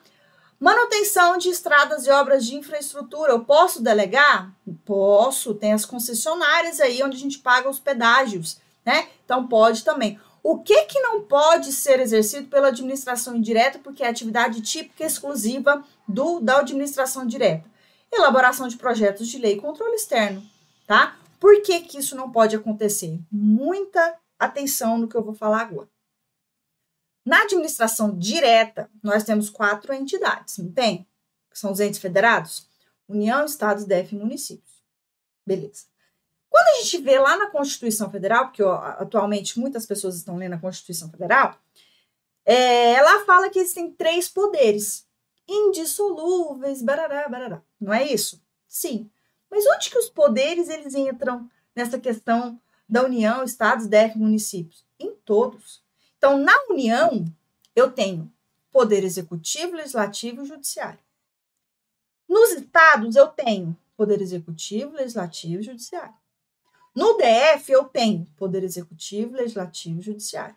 Manutenção de estradas e obras de infraestrutura, eu posso delegar? Posso, tem as concessionárias aí onde a gente paga os pedágios, né? Então pode também. O que, que não pode ser exercido pela administração indireta, porque é atividade típica exclusiva do, da administração direta? Elaboração de projetos de lei e controle externo, tá? Por que, que isso não pode acontecer? Muita atenção no que eu vou falar agora. Na administração direta, nós temos quatro entidades, não tem? São os entes federados? União, Estados, DF e municípios. Beleza. Quando a gente vê lá na Constituição Federal, porque ó, atualmente muitas pessoas estão lendo a Constituição Federal, é, ela fala que existem três poderes indissolúveis, barará, barará. Não é isso? Sim. Mas onde que os poderes eles entram nessa questão da União, Estados, DF, municípios? Em todos. Então, na União, eu tenho poder executivo, legislativo e judiciário. Nos estados, eu tenho poder executivo, legislativo e judiciário. No DF, eu tenho poder executivo, legislativo e judiciário.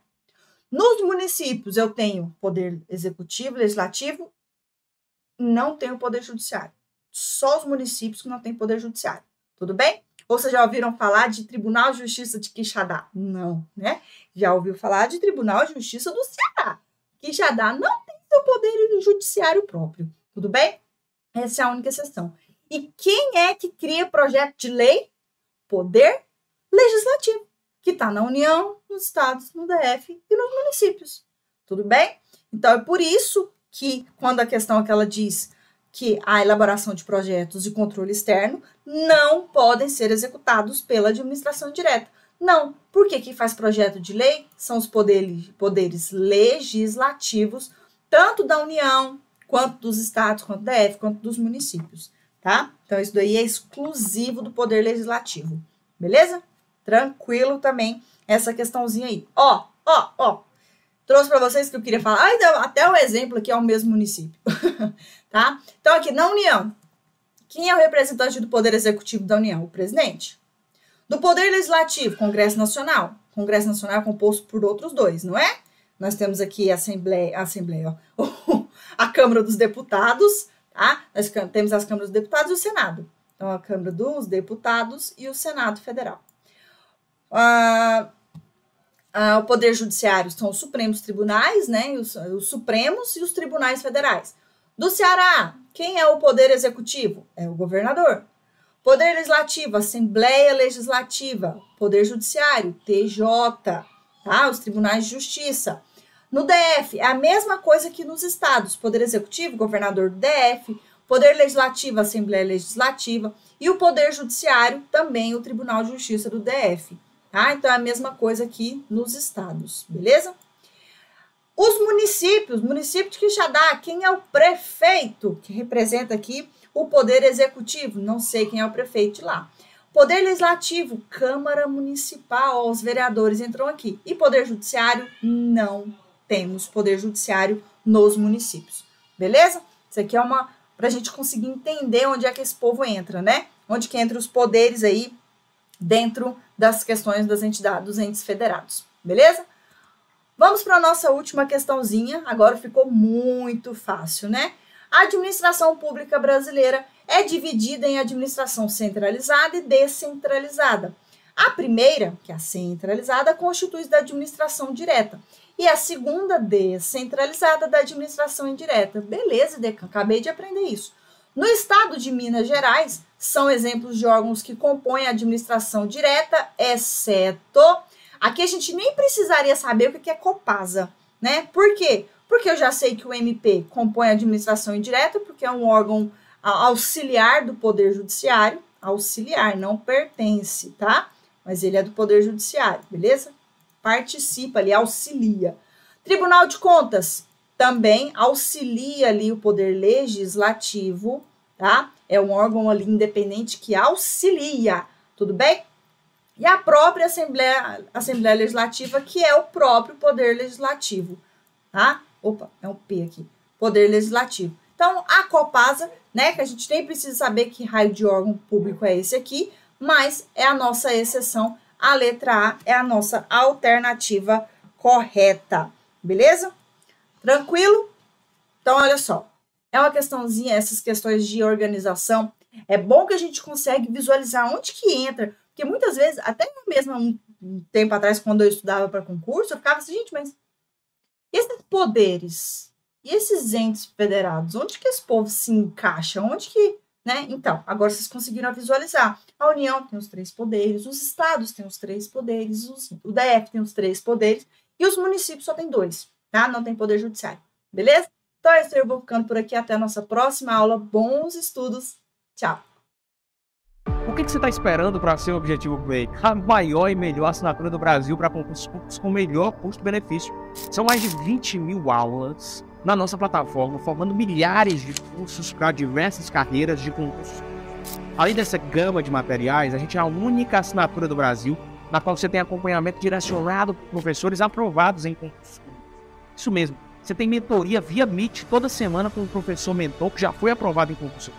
Nos municípios, eu tenho poder executivo, legislativo, não tenho poder judiciário. Só os municípios que não têm poder judiciário. Tudo bem? Vocês já ouviram falar de Tribunal de Justiça de Quixadá? Não, né? Já ouviu falar de Tribunal de Justiça do Ceará. Quixadá não tem seu poder judiciário próprio. Tudo bem? Essa é a única exceção. E quem é que cria projeto de lei? poder legislativo, que está na União, nos estados, no DF e nos municípios. Tudo bem? Então é por isso que, quando a questão é que ela diz que a elaboração de projetos de controle externo não podem ser executados pela administração direta. Não, porque quem faz projeto de lei são os poderes, poderes legislativos, tanto da União, quanto dos estados, quanto da F, quanto dos municípios, tá? Então, isso daí é exclusivo do poder legislativo, beleza? Tranquilo também essa questãozinha aí. Ó, ó, ó, trouxe para vocês que eu queria falar, ah, até o exemplo aqui é o mesmo município, tá? Então, aqui na União, quem é o representante do Poder Executivo da União? O presidente. Do Poder Legislativo, Congresso Nacional. Congresso Nacional é composto por outros dois, não é? Nós temos aqui a Assembleia, a Assembleia, ó, a Câmara dos Deputados, tá? Nós temos as Câmaras dos Deputados e o Senado. Então, a Câmara dos Deputados e o Senado Federal. Ah, ah, o Poder Judiciário são os Supremos Tribunais, né? Os, os Supremos e os Tribunais Federais. Do Ceará, quem é o Poder Executivo? É o governador. Poder Legislativo, Assembleia Legislativa. Poder Judiciário, TJ, tá? Os Tribunais de Justiça. No DF, é a mesma coisa que nos estados. Poder Executivo, governador do DF. Poder Legislativo, Assembleia Legislativa. E o Poder Judiciário, também o Tribunal de Justiça do DF. Tá? Então é a mesma coisa aqui nos estados, beleza? Os municípios, município de Quixadá, quem é o prefeito que representa aqui o poder executivo? Não sei quem é o prefeito de lá. Poder legislativo, Câmara Municipal, os vereadores entram aqui. E poder judiciário, não temos poder judiciário nos municípios. Beleza? Isso aqui é uma para a gente conseguir entender onde é que esse povo entra, né? Onde que entra os poderes aí dentro das questões das entidades, dos entes federados. Beleza? Vamos para a nossa última questãozinha. Agora ficou muito fácil, né? A administração pública brasileira é dividida em administração centralizada e descentralizada. A primeira, que é a centralizada, constitui da administração direta. E a segunda, descentralizada, da administração indireta. Beleza, Decan, acabei de aprender isso. No estado de Minas Gerais, são exemplos de órgãos que compõem a administração direta, exceto. Aqui a gente nem precisaria saber o que é Copasa, né? Por quê? Porque eu já sei que o MP compõe a administração indireta, porque é um órgão auxiliar do Poder Judiciário. Auxiliar, não pertence, tá? Mas ele é do Poder Judiciário, beleza? Participa ali, auxilia. Tribunal de Contas, também auxilia ali o poder legislativo, tá? É um órgão ali independente que auxilia, tudo bem? E a própria Assembleia, Assembleia Legislativa, que é o próprio poder legislativo, tá? Opa, é um P aqui. Poder legislativo. Então, a Copasa, né, que a gente nem precisa saber que raio de órgão público é esse aqui, mas é a nossa exceção. A letra A é a nossa alternativa correta, beleza? Tranquilo? Então, olha só. É uma questãozinha, essas questões de organização. É bom que a gente consegue visualizar onde que entra. Porque muitas vezes, até mesmo um, tempo atrás, quando eu estudava para concurso, eu ficava assim, gente, mas esses poderes e esses entes federados, onde que esse povo se encaixa? Onde que, né? Então, agora vocês conseguiram visualizar. A União tem os três poderes, os estados têm os três poderes, os, o DF tem os três poderes e os municípios só tem dois tá? Não tem poder judiciário, beleza? Então é isso, eu vou ficando por aqui. Até a nossa próxima aula. Bons estudos. Tchau. O que, que você está esperando para ser o Objetivo Play? A maior e melhor assinatura do Brasil para concursos públicos com melhor custo-benefício. São mais de 20 mil aulas na nossa plataforma, formando milhares de cursos para diversas carreiras de concursos. Além dessa gama de materiais, a gente é a única assinatura do Brasil na qual você tem acompanhamento direcionado por professores aprovados em concursos isso mesmo. Você tem mentoria via Meet toda semana com um professor mentor que já foi aprovado em concurso.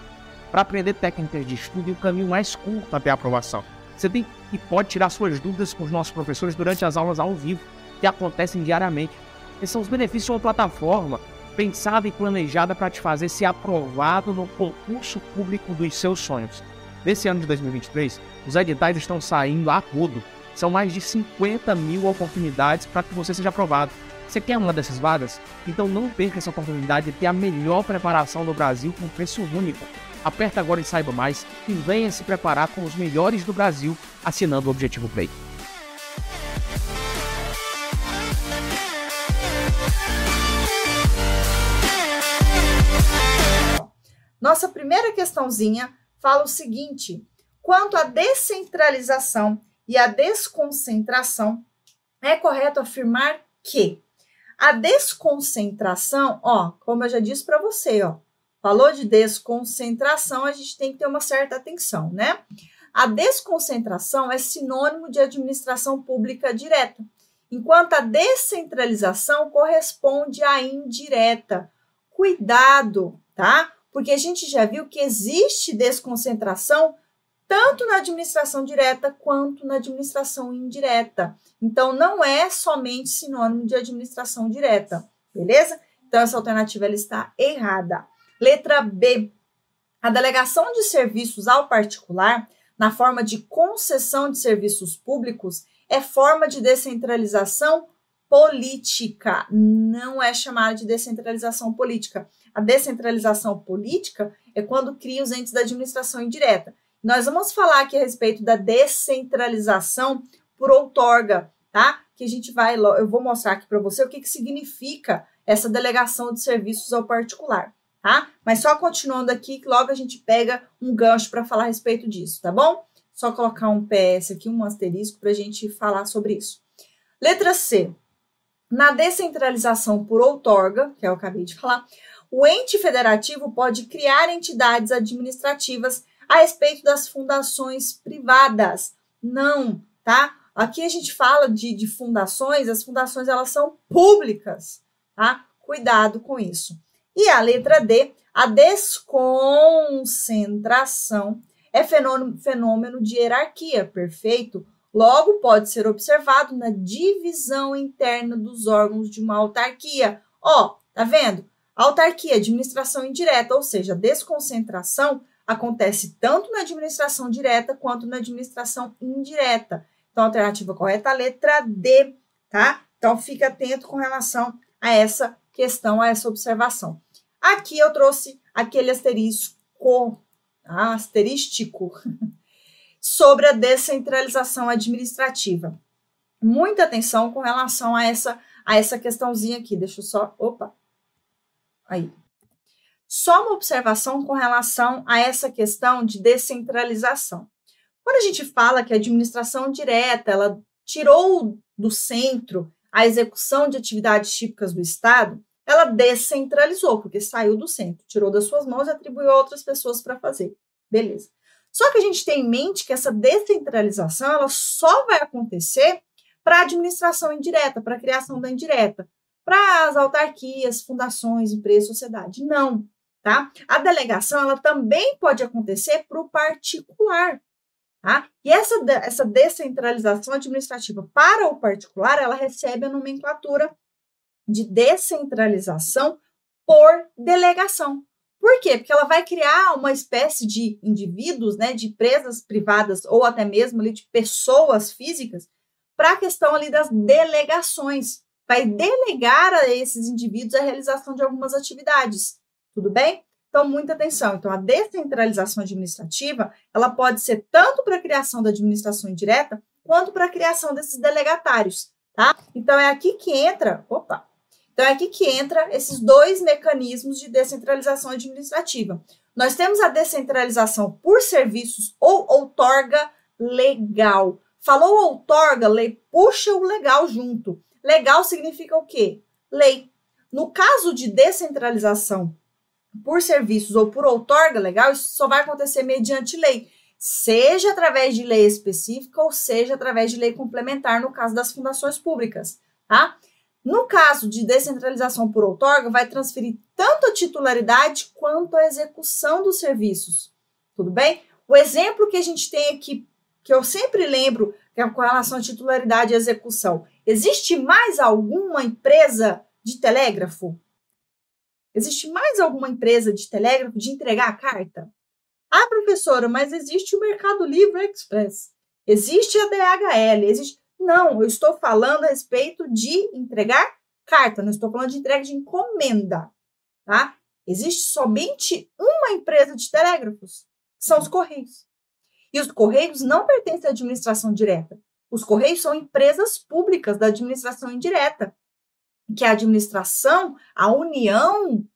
Para aprender técnicas de estudo e o caminho mais curto até a aprovação. Você tem e pode tirar suas dúvidas com os nossos professores durante as aulas ao vivo, que acontecem diariamente. Esses são os benefícios de uma plataforma pensada e planejada para te fazer ser aprovado no concurso público dos seus sonhos. Nesse ano de 2023, os editais estão saindo a tudo. São mais de 50 mil oportunidades para que você seja aprovado. Você quer uma dessas vagas? Então não perca essa oportunidade de ter a melhor preparação do Brasil com preço único. Aperta agora e saiba mais e venha se preparar com os melhores do Brasil assinando o Objetivo Play. Nossa primeira questãozinha fala o seguinte: quanto à descentralização e à desconcentração, é correto afirmar que a desconcentração, ó, como eu já disse para você, ó, falou de desconcentração, a gente tem que ter uma certa atenção, né? A desconcentração é sinônimo de administração pública direta, enquanto a descentralização corresponde à indireta. Cuidado, tá? Porque a gente já viu que existe desconcentração tanto na administração direta quanto na administração indireta. Então, não é somente sinônimo de administração direta, beleza? Então, essa alternativa ela está errada. Letra B. A delegação de serviços ao particular, na forma de concessão de serviços públicos, é forma de descentralização política, não é chamada de descentralização política. A descentralização política é quando cria os entes da administração indireta. Nós vamos falar aqui a respeito da descentralização por outorga, tá? Que a gente vai, eu vou mostrar aqui para você o que, que significa essa delegação de serviços ao particular, tá? Mas só continuando aqui, que logo a gente pega um gancho para falar a respeito disso, tá bom? Só colocar um PS aqui, um asterisco, para a gente falar sobre isso. Letra C. Na descentralização por outorga, que é que eu acabei de falar, o ente federativo pode criar entidades administrativas a respeito das fundações privadas. Não, tá? Aqui a gente fala de, de fundações, as fundações elas são públicas, tá? Cuidado com isso. E a letra D, a desconcentração é fenômeno, fenômeno de hierarquia, perfeito? Logo, pode ser observado na divisão interna dos órgãos de uma autarquia. Ó, tá vendo? Autarquia, administração indireta, ou seja, desconcentração acontece tanto na administração direta quanto na administração indireta. Então, a alternativa correta é a letra D, tá? Então, fique atento com relação a essa questão, a essa observação. Aqui eu trouxe aquele asterisco, ah, asterístico, sobre a descentralização administrativa. Muita atenção com relação a essa, a essa questãozinha aqui. Deixa eu só. Opa! Aí. Só uma observação com relação a essa questão de descentralização. Quando a gente fala que a administração direta ela tirou do centro a execução de atividades típicas do Estado, ela descentralizou, porque saiu do centro, tirou das suas mãos e atribuiu a outras pessoas para fazer. Beleza. Só que a gente tem em mente que essa descentralização ela só vai acontecer para a administração indireta, para a criação da indireta, para as autarquias, fundações, empresas, sociedade. Não tá? A delegação ela também pode acontecer para o particular, tá? E essa, essa descentralização administrativa para o particular, ela recebe a nomenclatura de descentralização por delegação. Por quê? Porque ela vai criar uma espécie de indivíduos, né, de empresas privadas ou até mesmo ali de pessoas físicas para a questão ali das delegações. Vai delegar a esses indivíduos a realização de algumas atividades. Tudo bem? Então, muita atenção. Então, a descentralização administrativa, ela pode ser tanto para a criação da administração indireta, quanto para a criação desses delegatários, tá? Então, é aqui que entra, opa, então é aqui que entra esses dois mecanismos de descentralização administrativa. Nós temos a descentralização por serviços ou outorga legal. Falou outorga, lei, puxa o legal junto. Legal significa o quê? Lei. No caso de descentralização por serviços ou por outorga legal, isso só vai acontecer mediante lei, seja através de lei específica ou seja através de lei complementar, no caso das fundações públicas, tá? No caso de descentralização por outorga, vai transferir tanto a titularidade quanto a execução dos serviços. Tudo bem? O exemplo que a gente tem aqui, que eu sempre lembro, que é com relação à titularidade e execução. Existe mais alguma empresa de telégrafo Existe mais alguma empresa de telégrafo de entregar a carta? Ah, professora, mas existe o Mercado Livre Express. Existe a DHL, existe. Não, eu estou falando a respeito de entregar carta, não estou falando de entrega de encomenda, tá? Existe somente uma empresa de telégrafos, são os Correios. E os Correios não pertencem à administração direta. Os Correios são empresas públicas da administração indireta que a administração, a União,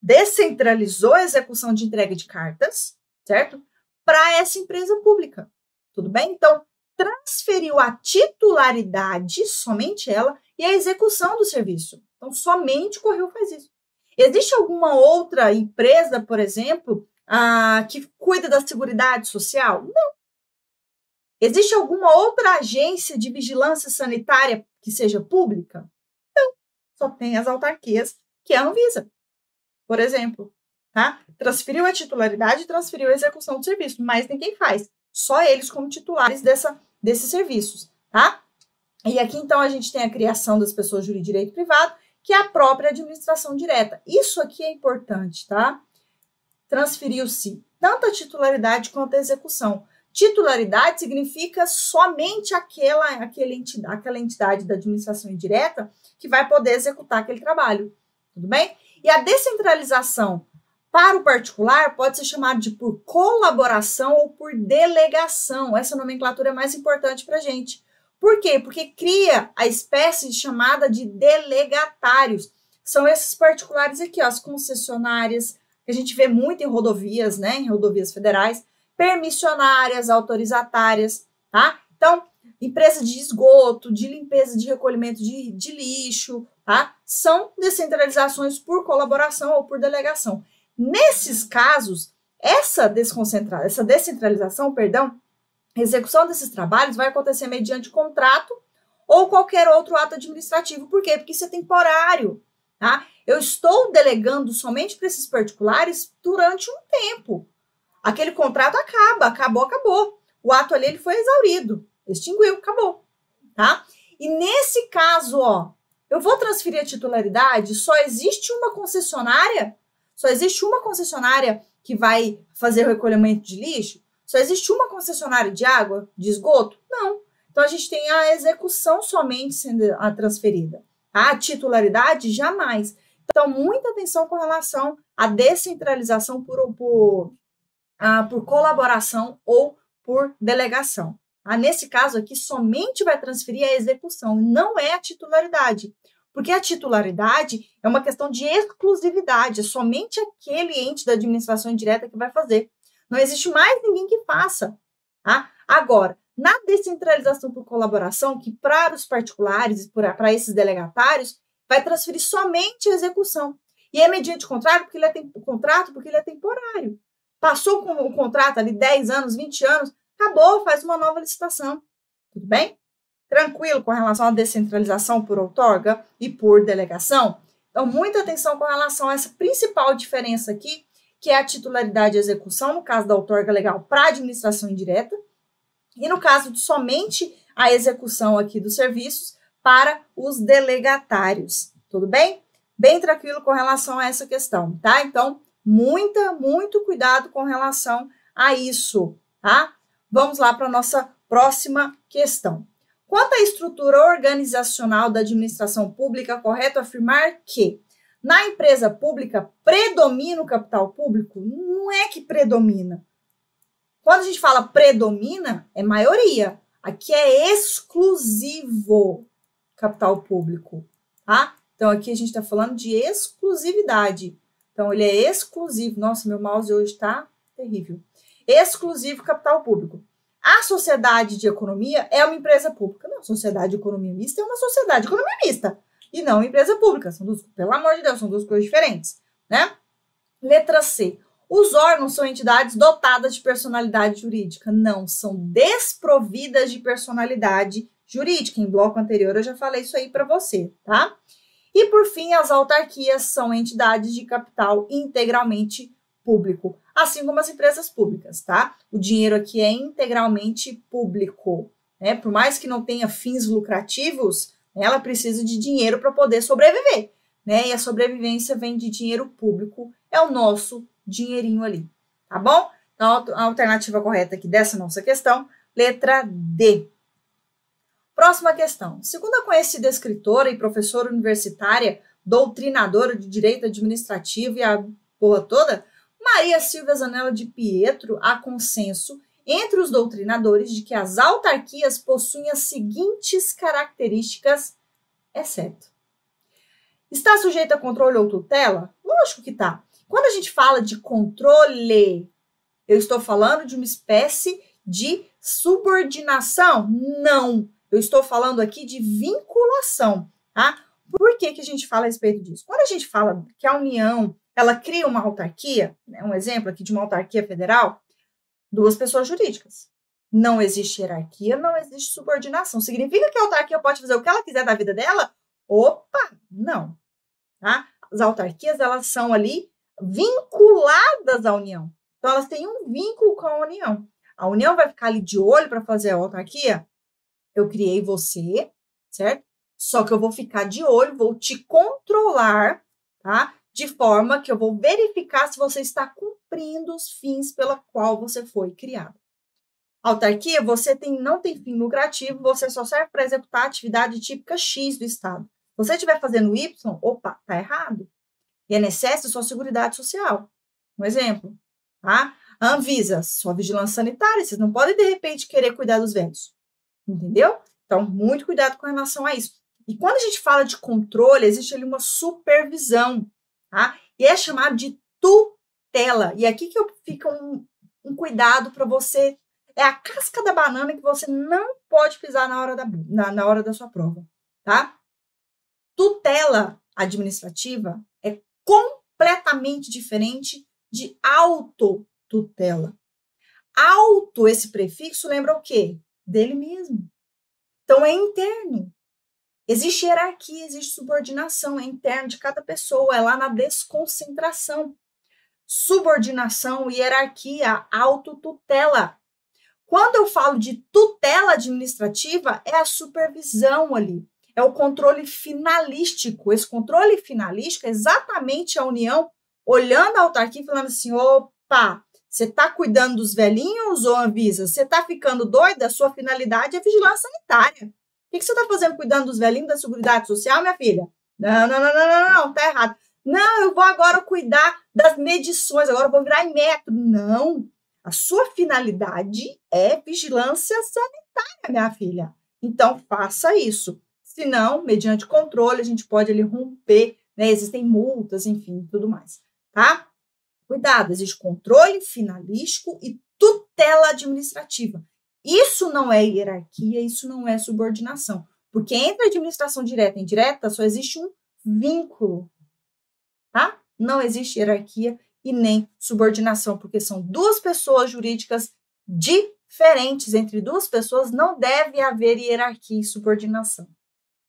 descentralizou a execução de entrega de cartas, certo? Para essa empresa pública. Tudo bem? Então, transferiu a titularidade, somente ela, e a execução do serviço. Então, somente o Correio faz isso. Existe alguma outra empresa, por exemplo, ah, que cuida da Seguridade Social? Não. Existe alguma outra agência de vigilância sanitária que seja pública? Só tem as autarquias, que é a Anvisa, por exemplo. Tá? Transferiu a titularidade, transferiu a execução do serviço, mas ninguém faz. Só eles como titulares dessa, desses serviços, tá? E aqui, então, a gente tem a criação das pessoas de direito privado, que é a própria administração direta. Isso aqui é importante, tá? Transferiu-se tanto a titularidade quanto a execução. Titularidade significa somente aquela, aquela, entidade, aquela entidade da administração indireta que vai poder executar aquele trabalho. Tudo bem? E a descentralização para o particular pode ser chamado de por colaboração ou por delegação. Essa nomenclatura é mais importante para a gente. Por quê? Porque cria a espécie de chamada de delegatários. São esses particulares aqui, ó, as concessionárias, que a gente vê muito em rodovias, né? Em rodovias federais, permissionárias, autorizatárias, tá? Então, empresa de esgoto, de limpeza de recolhimento de, de lixo, tá? São descentralizações por colaboração ou por delegação. Nesses casos, essa desconcentração, essa descentralização, perdão, execução desses trabalhos vai acontecer mediante contrato ou qualquer outro ato administrativo. Por quê? Porque isso é temporário, tá? Eu estou delegando somente para esses particulares durante um tempo. Aquele contrato acaba, acabou, acabou. O ato ali ele foi exaurido, extinguiu, acabou, tá? E nesse caso, ó, eu vou transferir a titularidade, só existe uma concessionária? Só existe uma concessionária que vai fazer o recolhimento de lixo? Só existe uma concessionária de água, de esgoto? Não. Então a gente tem a execução somente sendo a transferida. A titularidade, jamais. Então, muita atenção com relação à descentralização por, por, ah, por colaboração ou por delegação. Ah, nesse caso aqui, somente vai transferir a execução, não é a titularidade. Porque a titularidade é uma questão de exclusividade, é somente aquele ente da administração indireta que vai fazer. Não existe mais ninguém que faça. Tá? Agora, na descentralização por colaboração, que para os particulares, para esses delegatários, vai transferir somente a execução. E é mediante contrato porque ele é, contrato porque ele é temporário. Passou com o contrato ali 10 anos, 20 anos, acabou, faz uma nova licitação. Tudo bem? Tranquilo com relação à descentralização por outorga e por delegação? Então, muita atenção com relação a essa principal diferença aqui que é a titularidade e execução, no caso da outorga legal para administração indireta, e no caso de somente a execução aqui dos serviços para os delegatários. Tudo bem? Bem tranquilo com relação a essa questão, tá? Então, muita, muito cuidado com relação a isso, tá? Vamos lá para a nossa próxima questão. Quanto à estrutura organizacional da administração pública, correto afirmar que na empresa pública, predomina o capital público? Não é que predomina. Quando a gente fala predomina, é maioria. Aqui é exclusivo capital público, tá? Então aqui a gente está falando de exclusividade. Então ele é exclusivo. Nossa, meu mouse hoje está terrível. Exclusivo capital público. A sociedade de economia é uma empresa pública. Não, sociedade de economia mista é uma sociedade de economia mista e não empresa pública. São duas, pelo amor de Deus, são duas coisas diferentes, né? Letra C. Os órgãos são entidades dotadas de personalidade jurídica. Não, são desprovidas de personalidade jurídica. Em bloco anterior eu já falei isso aí para você, tá? E por fim, as autarquias são entidades de capital integralmente público, assim como as empresas públicas, tá? O dinheiro aqui é integralmente público, né? Por mais que não tenha fins lucrativos, ela precisa de dinheiro para poder sobreviver, né? E a sobrevivência vem de dinheiro público, é o nosso dinheirinho ali, tá bom? Então, a alternativa correta aqui dessa nossa questão, letra D. Próxima questão. Segundo a conhecida escritora e professora universitária, doutrinadora de direito administrativo e a porra toda, Maria Silvia Zanella de Pietro, há consenso entre os doutrinadores de que as autarquias possuem as seguintes características, exceto. Está sujeita a controle ou tutela? Lógico que está. Quando a gente fala de controle, eu estou falando de uma espécie de subordinação? Não. Eu estou falando aqui de vinculação, tá? Por que, que a gente fala a respeito disso? Quando a gente fala que a União ela cria uma autarquia, né, um exemplo aqui de uma autarquia federal, duas pessoas jurídicas. Não existe hierarquia, não existe subordinação. Significa que a autarquia pode fazer o que ela quiser da vida dela? Opa, não. Tá? As autarquias elas são ali vinculadas à União. Então elas têm um vínculo com a União. A União vai ficar ali de olho para fazer a autarquia. Eu criei você, certo? Só que eu vou ficar de olho, vou te controlar, tá? De forma que eu vou verificar se você está cumprindo os fins pela qual você foi criado. Autarquia, você tem, não tem fim lucrativo, você só serve para executar a atividade típica X do Estado. Se você estiver fazendo Y, opa, tá errado. INSS, sua Seguridade Social. Um exemplo, tá? A Anvisa, sua vigilância sanitária, vocês não podem, de repente, querer cuidar dos velhos. Entendeu? Então, muito cuidado com relação a isso. E quando a gente fala de controle, existe ali uma supervisão tá? E é chamado de tutela. E aqui que eu fica um, um cuidado para você. É a casca da banana que você não pode pisar na hora da, na, na hora da sua prova, tá? Tutela administrativa é completamente diferente de autotutela. Auto, esse prefixo, lembra o quê? Dele mesmo. Então, é interno. Existe hierarquia, existe subordinação, é interno de cada pessoa, é lá na desconcentração. Subordinação, hierarquia, autotutela. Quando eu falo de tutela administrativa, é a supervisão ali, é o controle finalístico. Esse controle finalístico é exatamente a União olhando a autarquia e falando assim: opa, você está cuidando dos velhinhos ou avisa? Você está ficando doida? Sua finalidade é vigilância sanitária que, que você está fazendo cuidando dos velhinhos da Seguridade Social, minha filha? Não, não, não, não, não, não, tá errado. Não, eu vou agora cuidar das medições, agora eu vou virar em metro. Não. A sua finalidade é vigilância sanitária, minha filha. Então, faça isso. Se não, mediante controle, a gente pode ali romper, né? Existem multas, enfim, tudo mais, tá? Cuidado, existe controle finalístico e tutela administrativa. Isso não é hierarquia, isso não é subordinação. Porque entre administração direta e indireta só existe um vínculo, tá? Não existe hierarquia e nem subordinação, porque são duas pessoas jurídicas diferentes. Entre duas pessoas não deve haver hierarquia e subordinação.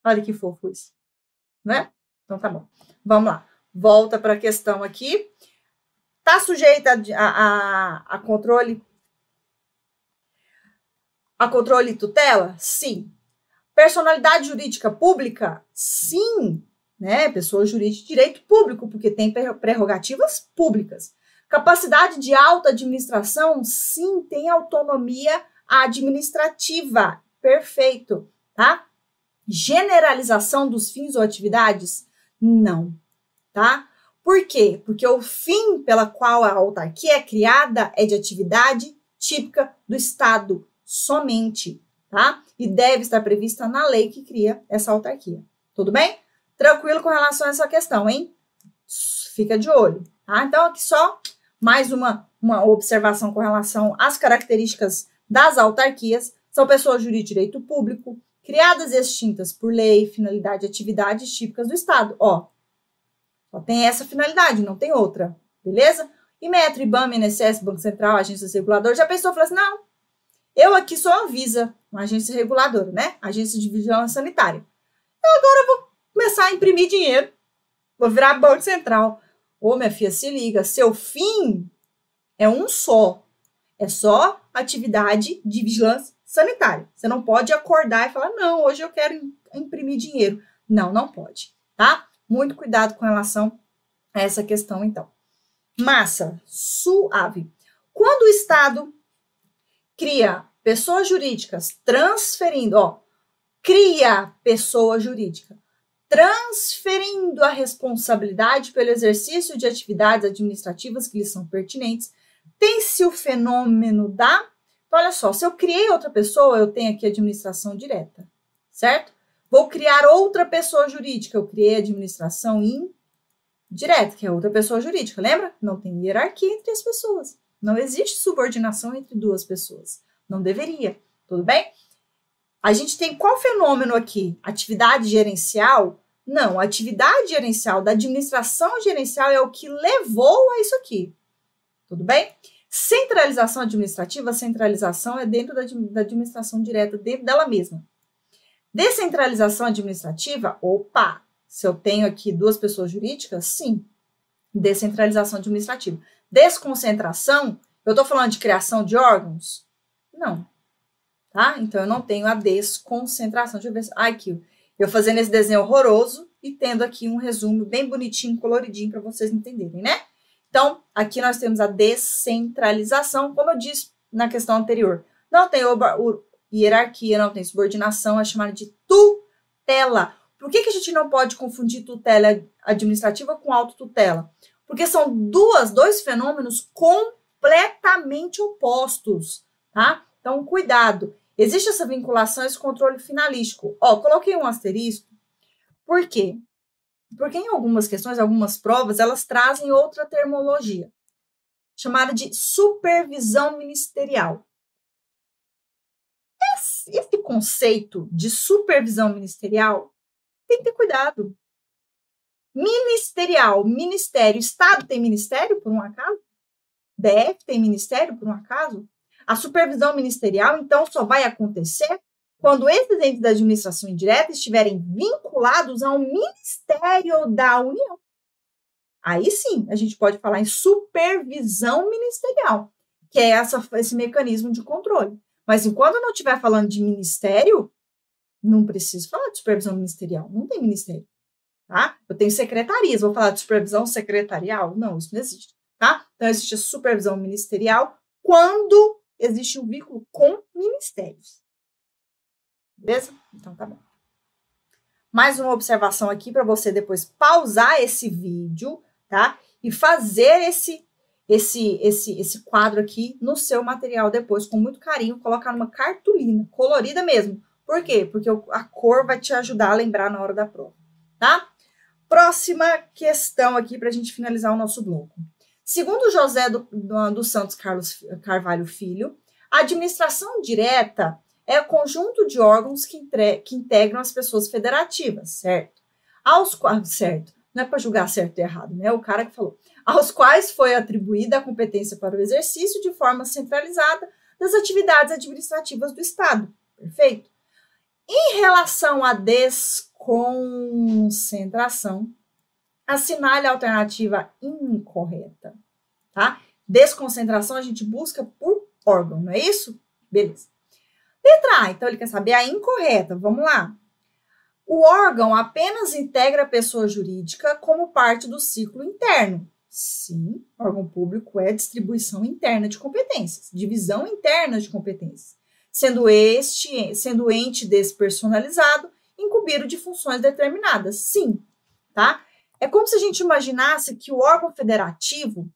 Olha que fofo isso, né? Então tá bom. Vamos lá. Volta para a questão aqui. Tá sujeita a, a, a controle a controle e tutela? Sim. Personalidade jurídica pública? Sim. Né? Pessoa jurídica de direito público, porque tem prerrogativas públicas. Capacidade de alta administração? Sim, tem autonomia administrativa. Perfeito, tá? Generalização dos fins ou atividades? Não, tá? Por quê? Porque o fim pela qual a autarquia é criada é de atividade típica do Estado, somente, tá? E deve estar prevista na lei que cria essa autarquia. Tudo bem? Tranquilo com relação a essa questão, hein? Fica de olho, tá? Então, aqui só mais uma, uma observação com relação às características das autarquias. São pessoas jurídicas de direito público, criadas e extintas por lei, finalidade e atividades típicas do Estado. Ó, só tem essa finalidade, não tem outra, beleza? E Metro, IBAMA, INSS, Banco Central, agências reguladoras, já pensou, falou assim, não, eu aqui sou a Anvisa, uma agência reguladora, né? Agência de Vigilância Sanitária. Então agora eu vou começar a imprimir dinheiro. Vou virar Banco Central. Ô, minha filha, se liga, seu fim é um só. É só atividade de vigilância sanitária. Você não pode acordar e falar, não, hoje eu quero imprimir dinheiro. Não, não pode, tá? Muito cuidado com relação a essa questão, então. Massa, suave. Quando o Estado cria pessoas jurídicas transferindo, ó, cria pessoa jurídica, transferindo a responsabilidade pelo exercício de atividades administrativas que lhes são pertinentes, tem-se o fenômeno da. Então, olha só, se eu criei outra pessoa, eu tenho aqui administração direta, certo? Vou criar outra pessoa jurídica, eu criei administração direta, que é outra pessoa jurídica, lembra? Não tem hierarquia entre as pessoas. Não existe subordinação entre duas pessoas. Não deveria, tudo bem? A gente tem qual fenômeno aqui? Atividade gerencial? Não, atividade gerencial da administração gerencial é o que levou a isso aqui. Tudo bem? Centralização administrativa, centralização é dentro da, da administração direta, dentro dela mesma. Descentralização administrativa, opa, se eu tenho aqui duas pessoas jurídicas, sim. Descentralização administrativa. Desconcentração, eu estou falando de criação de órgãos? Não. Tá? Então, eu não tenho a desconcentração. Deixa eu ver. Ai, aqui. Eu fazendo esse desenho horroroso e tendo aqui um resumo bem bonitinho, coloridinho, para vocês entenderem, né? Então, aqui nós temos a descentralização, como eu disse na questão anterior. Não tem hierarquia, não tem subordinação, é chamada de tutela. Por que, que a gente não pode confundir tutela administrativa com autotutela? Porque são duas, dois fenômenos completamente opostos, tá? Então, cuidado. Existe essa vinculação, esse controle finalístico. Ó, coloquei um asterisco. Por quê? Porque em algumas questões, algumas provas, elas trazem outra termologia, chamada de supervisão ministerial. Esse, esse conceito de supervisão ministerial tem que ter cuidado. Ministerial, ministério, Estado tem ministério, por um acaso? DF tem ministério, por um acaso? A supervisão ministerial, então, só vai acontecer quando esses entes da administração indireta estiverem vinculados ao Ministério da União. Aí sim, a gente pode falar em supervisão ministerial, que é essa, esse mecanismo de controle. Mas enquanto não estiver falando de ministério, não preciso falar de supervisão ministerial. Não tem ministério. Tá? Eu tenho secretarias. Vou falar de supervisão secretarial? Não, isso não existe. Tá? Então, existe a supervisão ministerial quando existe um vínculo com ministérios. Beleza? Então tá bom. Mais uma observação aqui para você depois pausar esse vídeo, tá? E fazer esse esse esse esse quadro aqui no seu material depois com muito carinho, colocar numa cartolina colorida mesmo. Por quê? Porque a cor vai te ajudar a lembrar na hora da prova, tá? Próxima questão aqui para a gente finalizar o nosso bloco. Segundo José do, do, do Santos Carlos Carvalho Filho, a administração direta é o conjunto de órgãos que, entre, que integram as pessoas federativas, certo? Aos quais, certo, não é para julgar certo e errado, né? O cara que falou, aos quais foi atribuída a competência para o exercício de forma centralizada das atividades administrativas do Estado. Perfeito? Em relação à desconcentração, assinale a alternativa incorreta, tá? Desconcentração a gente busca por órgão, não é isso? Beleza. Letra A, então ele quer saber a incorreta. Vamos lá. O órgão apenas integra a pessoa jurídica como parte do ciclo interno. Sim, órgão público é distribuição interna de competências, divisão interna de competências, sendo este, sendo ente despersonalizado, incumbido de funções determinadas. Sim, tá? É como se a gente imaginasse que o órgão federativo,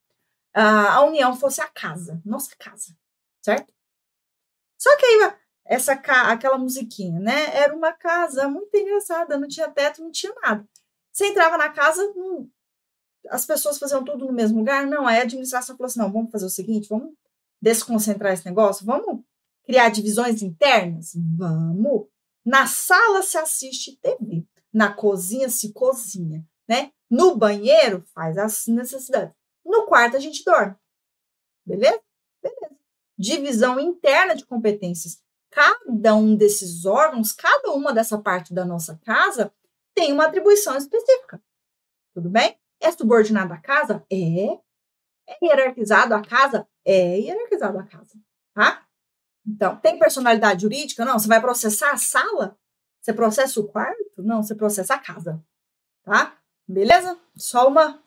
a União fosse a casa, nossa casa, certo? Só que aí essa aquela musiquinha, né? Era uma casa muito engraçada, não tinha teto, não tinha nada. Você entrava na casa, não, as pessoas faziam tudo no mesmo lugar? Não, aí a administração falou assim: não, vamos fazer o seguinte, vamos desconcentrar esse negócio, vamos criar divisões internas? Vamos. Na sala se assiste TV, na cozinha se cozinha, né? No banheiro faz as necessidades. No quarto a gente dorme. Beleza? Beleza. Divisão interna de competências cada um desses órgãos, cada uma dessa parte da nossa casa tem uma atribuição específica. Tudo bem? É subordinado à casa? É. É hierarquizado a casa? É hierarquizado a casa. Tá? Então, tem personalidade jurídica? Não. Você vai processar a sala? Você processa o quarto? Não, você processa a casa. Tá? Beleza? Só uma.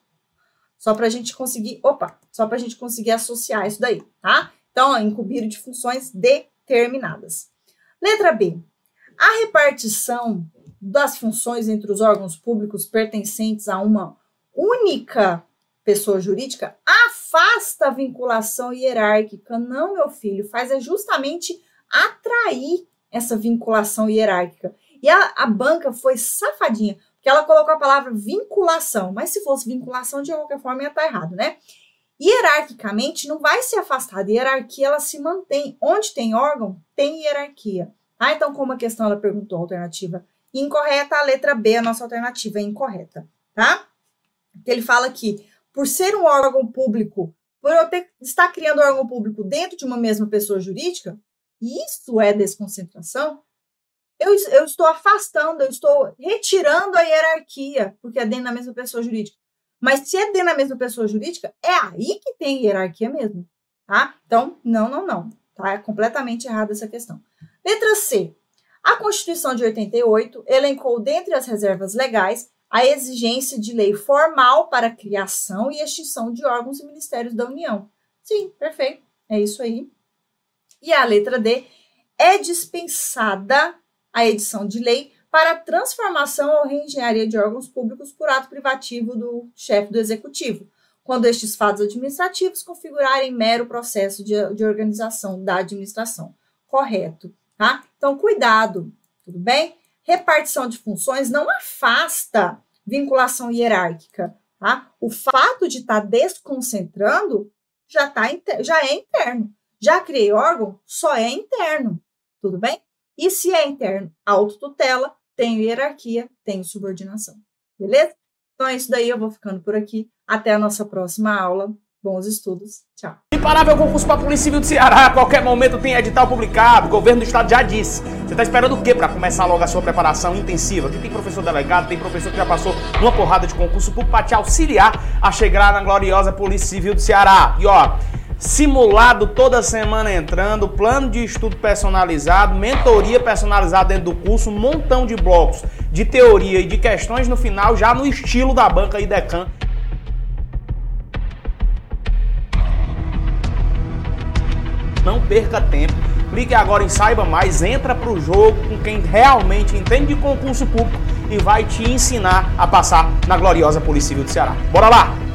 Só para a gente conseguir. Opa! Só para a gente conseguir associar isso daí, tá? Então, ó, incumbido de funções de terminadas. Letra B. A repartição das funções entre os órgãos públicos pertencentes a uma única pessoa jurídica afasta a vinculação hierárquica. Não, meu filho, faz é justamente atrair essa vinculação hierárquica. E a, a banca foi safadinha, que ela colocou a palavra vinculação, mas se fosse vinculação, de qualquer forma ia estar errado, né? Hierarquicamente, não vai se afastar da hierarquia, ela se mantém. Onde tem órgão, tem hierarquia. Ah, então, como a questão ela perguntou alternativa incorreta, a letra B, a nossa alternativa é incorreta, tá? Ele fala que, por ser um órgão público, por eu ter, estar criando um órgão público dentro de uma mesma pessoa jurídica, isso é desconcentração, eu, eu estou afastando, eu estou retirando a hierarquia, porque é dentro da mesma pessoa jurídica. Mas se é dentro da mesma pessoa jurídica, é aí que tem hierarquia mesmo, tá? Então, não, não, não. Tá? É completamente errada essa questão. Letra C. A Constituição de 88 elencou, dentre as reservas legais, a exigência de lei formal para a criação e extinção de órgãos e ministérios da União. Sim, perfeito. É isso aí. E a letra D é dispensada a edição de lei para transformação ou reengenharia de órgãos públicos por ato privativo do chefe do executivo, quando estes fatos administrativos configurarem mero processo de, de organização da administração. Correto, tá? Então, cuidado, tudo bem? Repartição de funções não afasta vinculação hierárquica, tá? O fato de estar tá desconcentrando já, tá, já é interno. Já criei órgão, só é interno, tudo bem? E se é interno, autotutela, tenho hierarquia, tenho subordinação. Beleza? Então é isso daí, eu vou ficando por aqui. Até a nossa próxima aula. Bons estudos. Tchau. Imparável concurso para a Polícia Civil do Ceará. A qualquer momento tem edital publicado. O governo do estado já disse. Você está esperando o quê para começar logo a sua preparação intensiva? Aqui tem professor delegado, tem professor que já passou uma porrada de concurso para te auxiliar a chegar na gloriosa Polícia Civil do Ceará. E ó, simulado toda semana entrando, plano de estudo personalizado, mentoria personalizada dentro do curso, um montão de blocos de teoria e de questões no final, já no estilo da banca IDECAN. Não perca tempo. Clique agora em Saiba Mais, entra para o jogo com quem realmente entende de concurso público e vai te ensinar a passar na gloriosa Polícia Civil do Ceará. Bora lá!